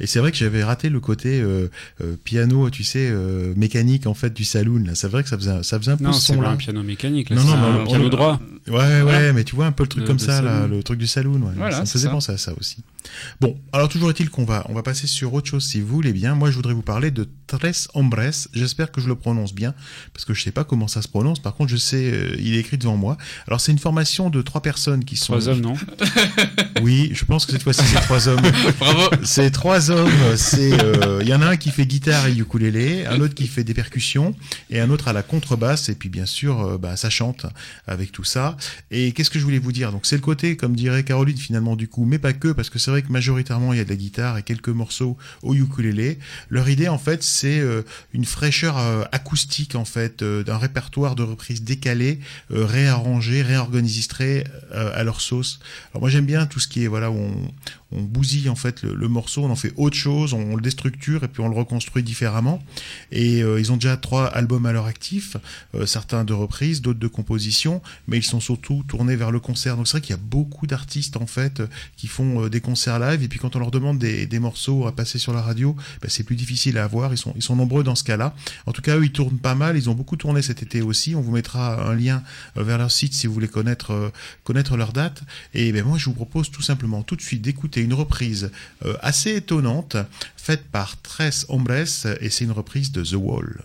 Et c'est vrai que j'avais raté le côté euh, euh, piano, tu sais, euh, mécanique en fait du saloon. C'est vrai que ça faisait ça faisait un peu Non, ce c'est son là. un piano mécanique, là, Non, non, un piano on- droit. Ouais, ouais, Voilà. mais tu vois un peu le truc comme ça, là, le truc du saloon. Ouais. Voilà, ça me faisait ça. penser à ça aussi. Bon, alors toujours est-il qu'on va, on va passer sur autre chose si vous voulez bien. Moi, je voudrais vous parler de Tres Hombres. J'espère que je le prononce bien, parce que je sais pas comment ça se prononce. Par contre, je sais, euh, il est écrit devant moi. Alors, c'est une formation de trois personnes qui sont. Trois hommes, non? Oui, je pense que cette fois-ci, c'est trois hommes. Bravo. C'est trois hommes. C'est, euh, il y en a un qui fait guitare et ukulélé, un autre qui fait des percussions, et un autre à la contrebasse. Et puis, bien sûr, euh, bah, ça chante avec tout ça. Et qu'est-ce que je voulais vous dire? Donc, c'est le côté, comme dirait Caroline, finalement, du coup, mais pas que, parce que c'est vrai que majoritairement, il y a de la guitare et quelques morceaux au ukulélé. Leur idée, en fait, c'est euh, une fraîcheur euh, acoustique, en fait, euh, d'un répertoire de reprises décalées, euh, réarrangées, réorganistrées euh, à leur sauce. Alors, moi, j'aime bien tout ce qui est, voilà, où on, on bousille en fait le morceau, on en fait autre chose, on, le déstructure et puis on le reconstruit différemment. Et euh, ils ont déjà trois albums à leur actif, euh, certains de reprises, d'autres de composition, mais ils sont surtout tournés vers le concert. Donc c'est vrai qu'il y a beaucoup d'artistes en fait qui font euh, des concerts live et puis quand on leur demande des, morceaux à passer sur la radio, ben, c'est plus difficile à avoir. Ils sont nombreux dans ce cas-là. En tout cas, eux ils tournent pas mal. Ils ont beaucoup tourné cet été aussi. On vous mettra un lien vers leur site si vous voulez connaître connaître leur date. Et ben moi je vous propose tout simplement tout de suite d'écouter une reprise assez étonnante faite par Tres Hombres et c'est une reprise de The Wall.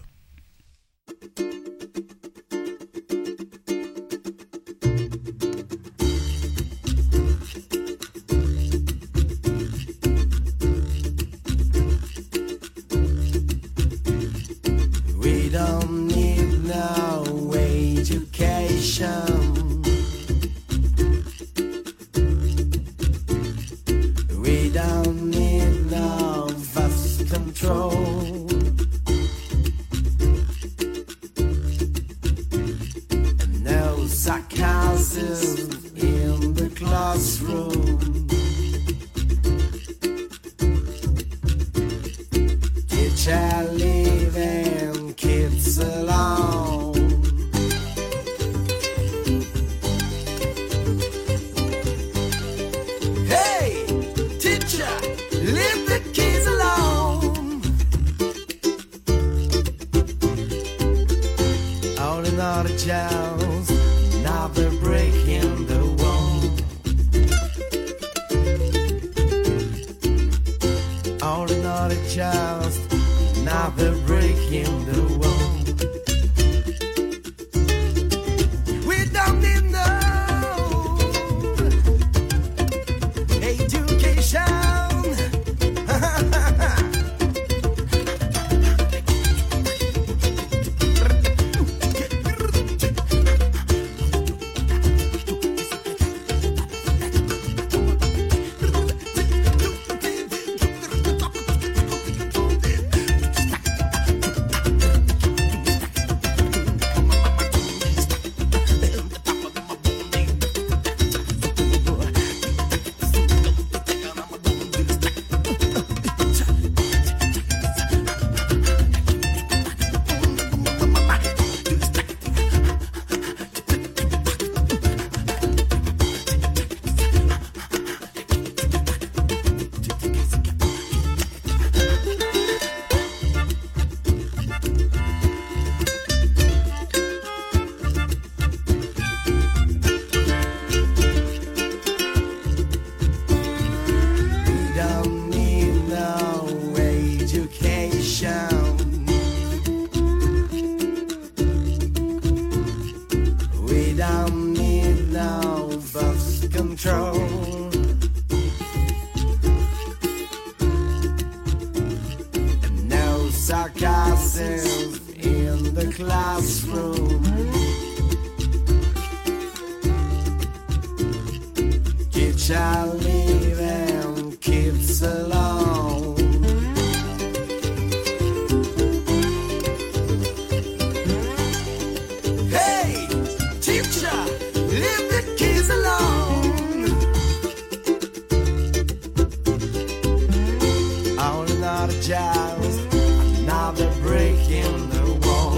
In all the jobs, now they're breaking the wall.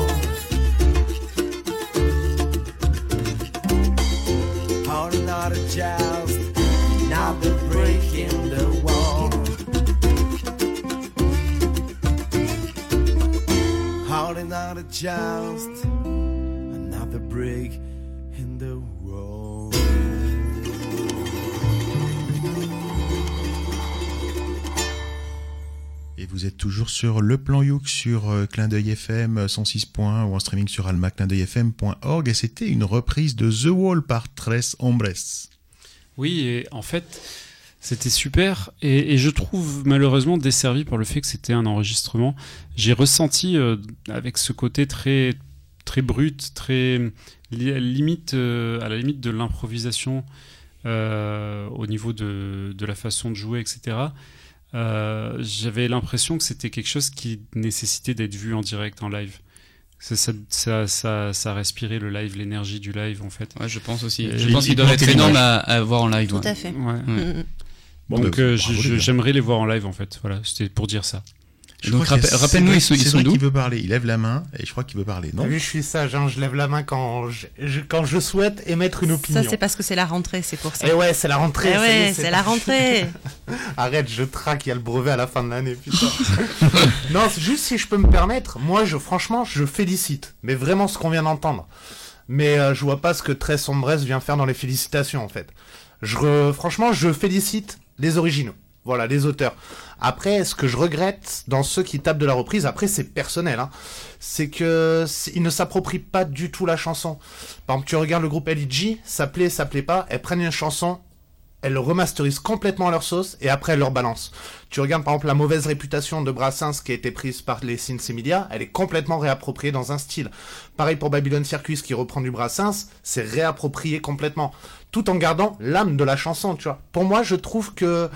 All in all the jobs, now they're breaking the wall. Holding out a joust, vous êtes toujours sur le plan Youk sur euh, Clin d'œil FM euh, 106 points ou en streaming sur almaclindeuilfm.org et c'était une reprise de The Wall par Tres Hombres. Oui, et en fait, c'était super. Et, je trouve malheureusement desservi par le fait que c'était un enregistrement. J'ai ressenti euh, avec ce côté très, très brut, très li- limite, euh, à la limite de l'improvisation euh, au niveau de, de la façon de jouer, etc. Euh, J'avais l'impression que c'était quelque chose qui nécessitait d'être vu en direct, en live. Ça, ça, ça, ça, ça respirait le live, l'énergie du live en fait. Ouais, je pense aussi. Et Je pense qu'ils il doivent être énormes à, à voir en live. Tout ouais. à fait. Ouais. Mm. Bon, Donc bah, euh, j'aimerais les voir en live en fait. Voilà, c'était pour dire ça. Je Donc, rappelle-nous, ils sont- ils sont d'où qui veut parler. Il lève la main et je crois qu'il veut parler. Non? Vu, je suis sage, hein, je lève la main quand je, je- quand je souhaite émettre une opinion. Ça, c'est parce que c'est la rentrée, c'est pour ça. Et ouais, c'est la rentrée. Eh ouais, c'est la rentrée. Arrête, je traque, il y a le brevet à la fin de l'année, putain. non, c'est juste si je peux me permettre, moi, je, franchement, je félicite. Mais vraiment ce qu'on vient d'entendre. Mais euh, je vois pas ce que Très Sombresse vient faire dans les félicitations, en fait. Je re- Franchement, je félicite les originaux. Voilà, les auteurs. Après, ce que je regrette dans ceux qui tapent de la reprise, après c'est personnel, hein, c'est que ils ne s'approprient pas du tout la chanson. Par exemple, tu regardes le groupe LG, ça plaît, ça plaît pas, elles prennent une chanson, elles le remasterisent complètement à leur sauce et après elles leur balancent. Tu regardes par exemple la mauvaise réputation de Brassens qui a été prise par les Media, elle est complètement réappropriée dans un style. Pareil pour Babylon Circus qui reprend du Brassens, c'est réapproprié complètement, tout en gardant l'âme de la chanson, tu vois. Pour moi, je trouve que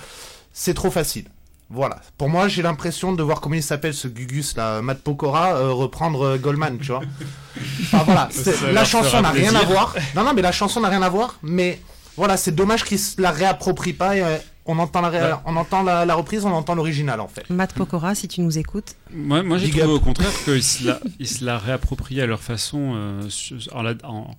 c'est trop facile. Voilà. Pour moi, j'ai l'impression de voir comment il s'appelle ce Gugus là, Matt Pokora, euh, reprendre euh, Goldman, tu vois. Enfin voilà, la chanson n'a rien à voir. Non, non, mais la chanson n'a rien à voir, mais voilà, c'est dommage qu'ils se la réapproprient pas et, euh, on entend la, ré- on entend la, la reprise, on entend l'original en fait. Matt Pokora, si tu nous écoutes. Moi, moi j'ai trouvé up. au contraire qu'ils se la, ils se la réapproprient à leur façon, euh, su- en, la- en-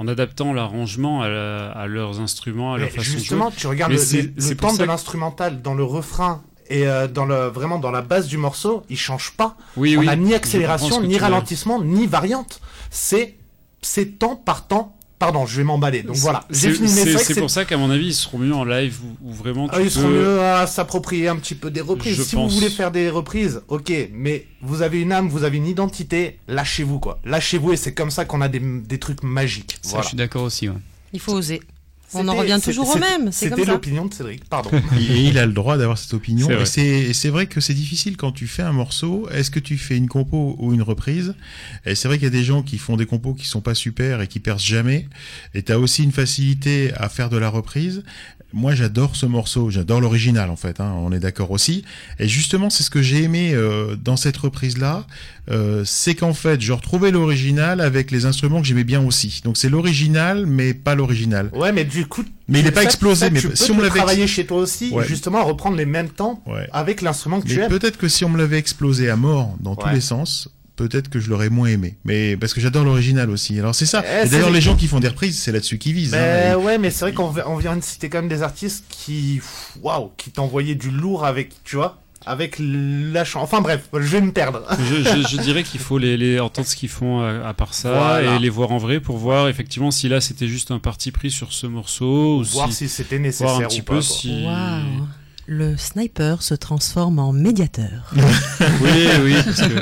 en adaptant l'arrangement à, la- à leurs instruments, à leur Mais façon justement, de jouer. tu regardes Mais le, temps de que- l'instrumental dans le refrain et euh, dans le vraiment dans la base du morceau, il change pas. Oui, on oui, a ni accélération, ni ralentissement, ni variante. C'est c'est temps par temps. Pardon, je vais m'emballer. Donc voilà, j'ai C'est fini. Mais c'est- pour ça qu'à mon avis, ils seront mieux en live où vraiment tu Ah, ils peux... seront mieux à s'approprier un petit peu des reprises. Je si pense. vous voulez faire des reprises, ok, mais vous avez une âme, vous avez une identité, lâchez-vous quoi. Lâchez-vous et c'est comme ça qu'on a des, des trucs magiques. Ça, Voilà. je suis d'accord aussi. ouais. Il faut oser. On en revient toujours au même. C'est comme C'était l'opinion de Cédric, pardon. Et il a le droit d'avoir cette opinion. C'est Et vrai. c'est et c'est vrai que c'est difficile quand tu fais un morceau. Est-ce que tu fais une compo ou une reprise? Et c'est vrai qu'il y a des gens qui font des compos qui sont pas super et qui percent jamais. Et tu as aussi une facilité à faire de la reprise. Moi, j'adore ce morceau. J'adore l'original, en fait. Hein, on est d'accord aussi. Et justement, c'est ce que j'ai aimé euh, dans cette reprise-là. Euh, c'est qu'en fait, je retrouvais l'original avec les instruments que j'aimais bien aussi. Donc c'est l'original, mais pas l'original. Ouais, mais du coup. Mais il est pas explosé, ça, mais tu peux si on me l'avait travailler chez toi aussi, Ouais. justement, à reprendre les mêmes temps Ouais. avec l'instrument que tu Mais aimes. peut-être que si on me l'avait explosé à mort dans tous les sens, peut-être que je l'aurais moins aimé. Mais parce que j'adore l'original aussi. Alors c'est ça. Eh, Et d'ailleurs, les- gens qui font des reprises, c'est là-dessus qu'ils visent. Ben hein. ouais, mais c'est vrai qu'on vi- on vient de citer quand même des artistes qui, waouh, qui t'envoyaient du lourd avec, tu vois, avec la chanson. Enfin bref, je vais me perdre. je, je- je dirais qu'il faut les, les entendre ce qu'ils font à, à part ça Voilà. et les voir en vrai pour voir effectivement si là c'était juste un parti pris sur ce morceau ou Voir si c'était nécessaire voir un ou petit pas, peu quoi. si Waouh. Le sniper se transforme en médiateur. oui oui parce que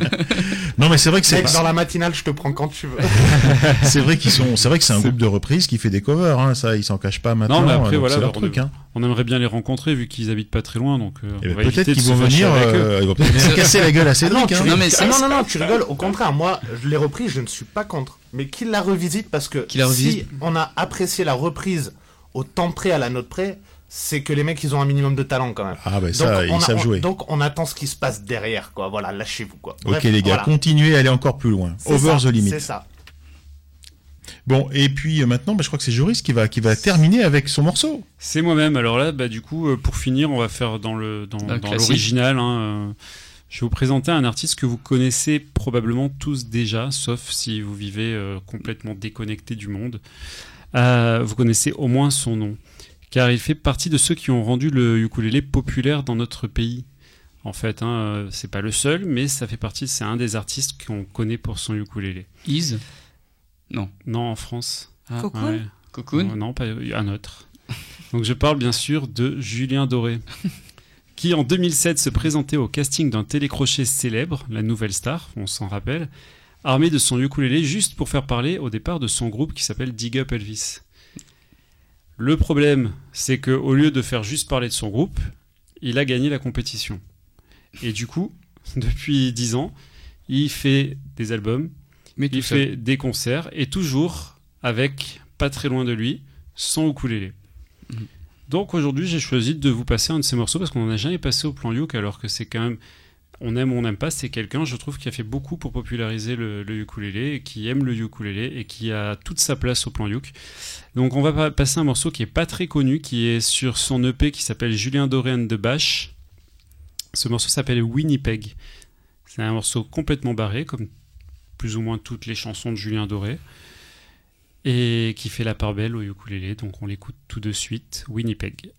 Non, mais c'est vrai que c'est dans la matinale, je te prends quand tu veux. c'est vrai qu'ils sont. C'est vrai que c'est un groupe de reprises qui fait des covers. Hein, ça, ils s'en cachent pas maintenant. non mais après voilà leur on, truc. Hein. on aimerait bien les rencontrer vu qu'ils habitent pas très loin donc euh, on va Peut-être qu'ils vont venir. euh, ils vont peut-être casser la gueule à Cédric. non, hein. Non, mais ah, c'est- non, non, non, tu rigoles. Au contraire, moi, je l'ai repris, je ne suis pas contre. Mais qu'il la revisite parce que si revisite. on a apprécié la reprise au temps près, à la note près, c'est que les mecs, ils ont un minimum de talent quand même. Ah bah ça, on ils a- savent on- jouer. Donc on attend ce qui se passe derrière, quoi. Voilà, lâchez-vous, quoi. Ok Bref, les gars, voilà. continuez à aller encore plus loin. Over ça, the limit. C'est ça. Bon, et puis euh, maintenant, bah, je crois que c'est Joris qui va qui va terminer avec son morceau. C'est moi-même. Alors là, bah, du coup, euh, pour finir, on va faire dans le dans, l'original. hein, euh, je vais vous présenter un artiste que vous connaissez probablement tous déjà, sauf si vous vivez euh, complètement déconnecté du monde. Euh, vous connaissez au moins son nom, car il fait partie de ceux qui ont rendu le ukulélé populaire dans notre pays. En fait, hein, euh, c'est pas le seul, mais ça fait partie. C'est un des artistes qu'on connaît pour son ukulélé. Is Non. Non, en France. Ah, Cocoon Ouais. Cocoon Non, non, pas un autre. Donc je parle bien sûr de Julien Doré, qui en 2007 se présentait au casting d'un télécrochet célèbre, La Nouvelle Star, on s'en rappelle, armé de son ukulélé juste pour faire parler au départ de son groupe qui s'appelle Dig Up Elvis. Le problème, c'est que au lieu de faire juste parler de son groupe, il a gagné la compétition. Et du coup, depuis 10 ans, il fait des albums, Mais il fait des concerts et toujours avec, pas très loin de lui, son ukulélé. Mhm. Donc aujourd'hui, j'ai choisi de vous passer un de ces morceaux parce qu'on n'en a jamais passé au plan Youk alors que c'est quand même, on aime ou on n'aime pas, c'est quelqu'un, je trouve, qui a fait beaucoup pour populariser le, le ukulélé qui aime le ukulélé et qui a toute sa place au plan Youk. Donc on va pa- passer un morceau qui est pas très connu, qui est sur son EP qui s'appelle Julien Doré and the Bash. Ce morceau s'appelle Winnipeg. C'est un morceau complètement barré, comme plus ou moins toutes les chansons de Julien Doré, et qui fait la part belle au ukulélé. Donc on l'écoute tout de suite, Winnipeg.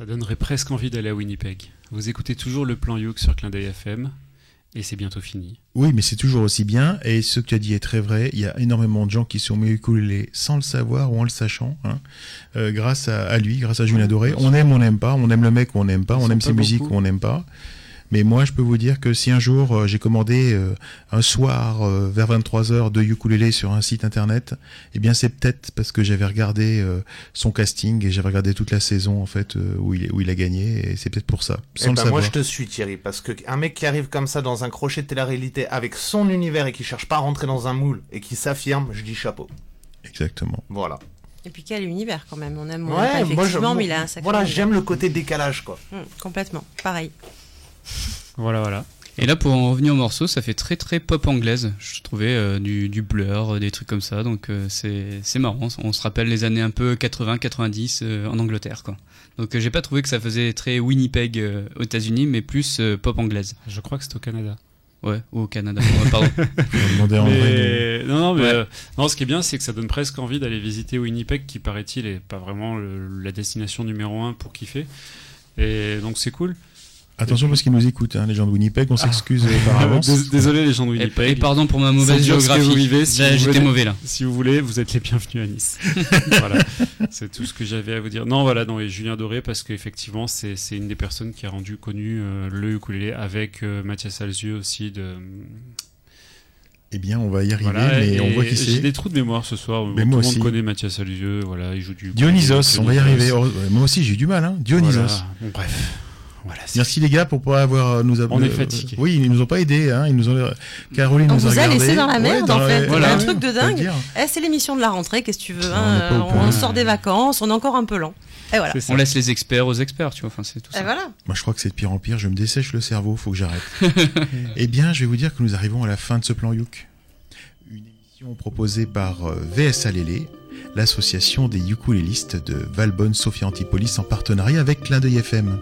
Ça donnerait presque envie d'aller à Winnipeg. Vous écoutez toujours le plan Youk sur Clin d'œil FM et c'est bientôt fini. Oui, mais c'est toujours aussi bien. Et ce que tu as dit est très vrai. Il y a énormément de gens qui sont mis ukulélé sans le savoir ou en le sachant, hein, euh, grâce à, à lui, grâce à Julien Doré. On aime, on n'aime pas. On aime le mec ou on n'aime pas. Ils On aime pas ses musiques beaucoup. ou on n'aime pas. Mais moi, je peux vous dire que si un jour euh, j'ai commandé euh, un soir euh, vers 23h de ukulélé sur un site internet, eh bien c'est peut-être parce que j'avais regardé euh, son casting et j'avais regardé toute la saison en fait euh, où il où il a gagné et c'est peut-être pour ça. Eh le ben, savoir. moi je te suis Thierry parce que un mec qui arrive comme ça dans un crochet de télé-réalité avec son univers et qui cherche pas à rentrer dans un moule et qui s'affirme, je dis chapeau. Exactement. Voilà. Et puis quel univers quand même. On aime, on Ouais, aime pas, moi, je- effectivement, mais il a un sacré. Voilà, j'aime le côté décalage quoi. Hum, complètement. Pareil. Voilà, voilà. Et là, pour en revenir au morceau, ça fait très très pop anglaise. Je trouvais euh, du, du blur, euh, des trucs comme ça. Donc euh, c'est c'est marrant. On se rappelle les années un peu 80-90 euh, en Angleterre. quoi. Donc euh, j'ai pas trouvé que ça faisait très Winnipeg euh, aux États-Unis, mais plus euh, pop anglaise. Je crois que c'est au Canada. Ouais, ou au Canada. Ouais, pardon. Demander non, non, mais Ouais. euh, non, ce qui est bien, c'est que ça donne presque envie d'aller visiter Winnipeg, qui paraît-il est pas vraiment le- la destination numéro un pour kiffer. Et donc c'est cool. Attention parce qu'ils nous écoutent, hein, les gens de Winnipeg. On Ah. s'excuse euh, par avance. Dés- Désolé les gens de Winnipeg. et pardon pour ma mauvaise géographie. vous vivez, si J'ai- vous J'étais venez- mauvais là. Si vous voulez, vous êtes les bienvenus à Nice. voilà, c'est tout ce que j'avais à vous dire. Non, voilà, non, et Julien Doré, parce qu'effectivement, c'est c'est une des personnes qui a rendu connu euh, le ukulélé avec euh, Mathias Alzieux aussi. De, Eh bien, on va y arriver, voilà, mais on voit qui J'ai c'est. des trous de mémoire ce soir. Mais Tout moi le monde aussi. connaît Mathias Alzieux, voilà, il joue du. Dionysos, on va y arriver. Oh, Moi aussi, j'ai eu du mal, hein. Dionysos. Voilà. Bref. Voilà, Merci les gars pour pas avoir euh, nous a- On est euh, fatigués. Oui, ils nous ont pas aidés, hein. Ils nous ont. Caroline On nous a vous a regardé. laissé dans la merde, dans en fait. Voilà, un ouais, truc de dingue. Eh, c'est l'émission de la rentrée, qu'est-ce que tu veux on hein, On, sort des vacances, on est encore un peu lent. Et voilà. On laisse les experts aux experts, tu vois. Enfin, c'est tout ça. Et voilà. Moi, je crois que c'est de pire en pire. Je me dessèche le cerveau, faut que j'arrête. eh bien, je vais vous dire que nous arrivons à la fin de ce plan Youk. Une émission proposée par euh, VSA Lélé, l'association des ukulélistes de Valbonne Sophia Antipolis en partenariat avec Clin d'œil FM.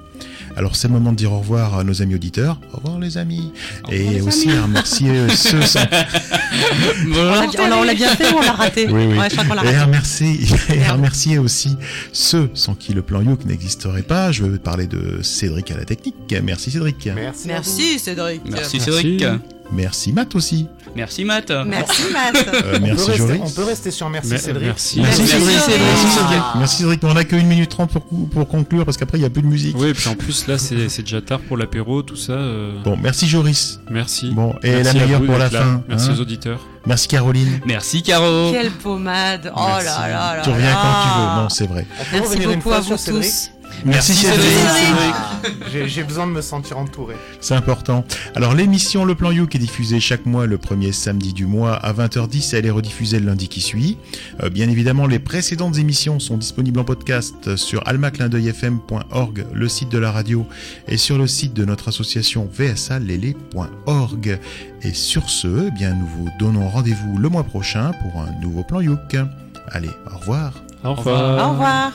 Alors, c'est le moment de dire au revoir à nos amis auditeurs. Au revoir, les amis. Et aussi à remercier euh, ceux sans On l'a bien- on l'a- on l'a bien fait ou on l'a raté Oui, oui. Ouais, je crois qu'on l'a Et remercier, et à remercier aussi ceux sans qui le plan Youk n'existerait pas. Je veux parler de Cédric à la technique. Merci Cédric. Merci. Merci Cédric. Merci Merci. Cédric. Merci Matt aussi. Merci Matt. Merci Matt. Euh, On peut merci rester- Joris. On peut rester sur merci Mais- Cédric. merci. Merci, Merci, Cédric. Cédric. Merci Cédric. Merci Cédric. On a que 1 minute 30 pour, pour conclure parce qu'après il n'y a plus de musique. Oui, et puis en plus, là, c'est c'est déjà tard pour l'apéro, tout ça. euh, Bon, merci Joris. Merci. Bon, et Merci la meilleure vous pour la là. fin. Merci hein. aux auditeurs. Merci Caroline. Merci Caro. Quelle pommade. Oh Merci. là là là Tu reviens là. quand tu veux. Non, c'est vrai. On peut Merci une beaucoup fois à vous Cédric tous. Merci, Merci, Cédric. Cédric. J'ai j'ai besoin de me sentir entouré. C'est important. Alors l'émission Le Plan Youk est diffusée chaque mois le premier samedi du mois à 20h10 et elle est rediffusée le lundi qui suit. Euh, bien évidemment, les précédentes émissions sont disponibles en podcast sur almaclindeuilfm.org, le site de la radio, et sur le site de notre association vsalélé.org. Et sur ce, eh bien, nous vous donnons rendez-vous le mois prochain pour un nouveau Plan Youk. Allez, au revoir. Au revoir. Au revoir.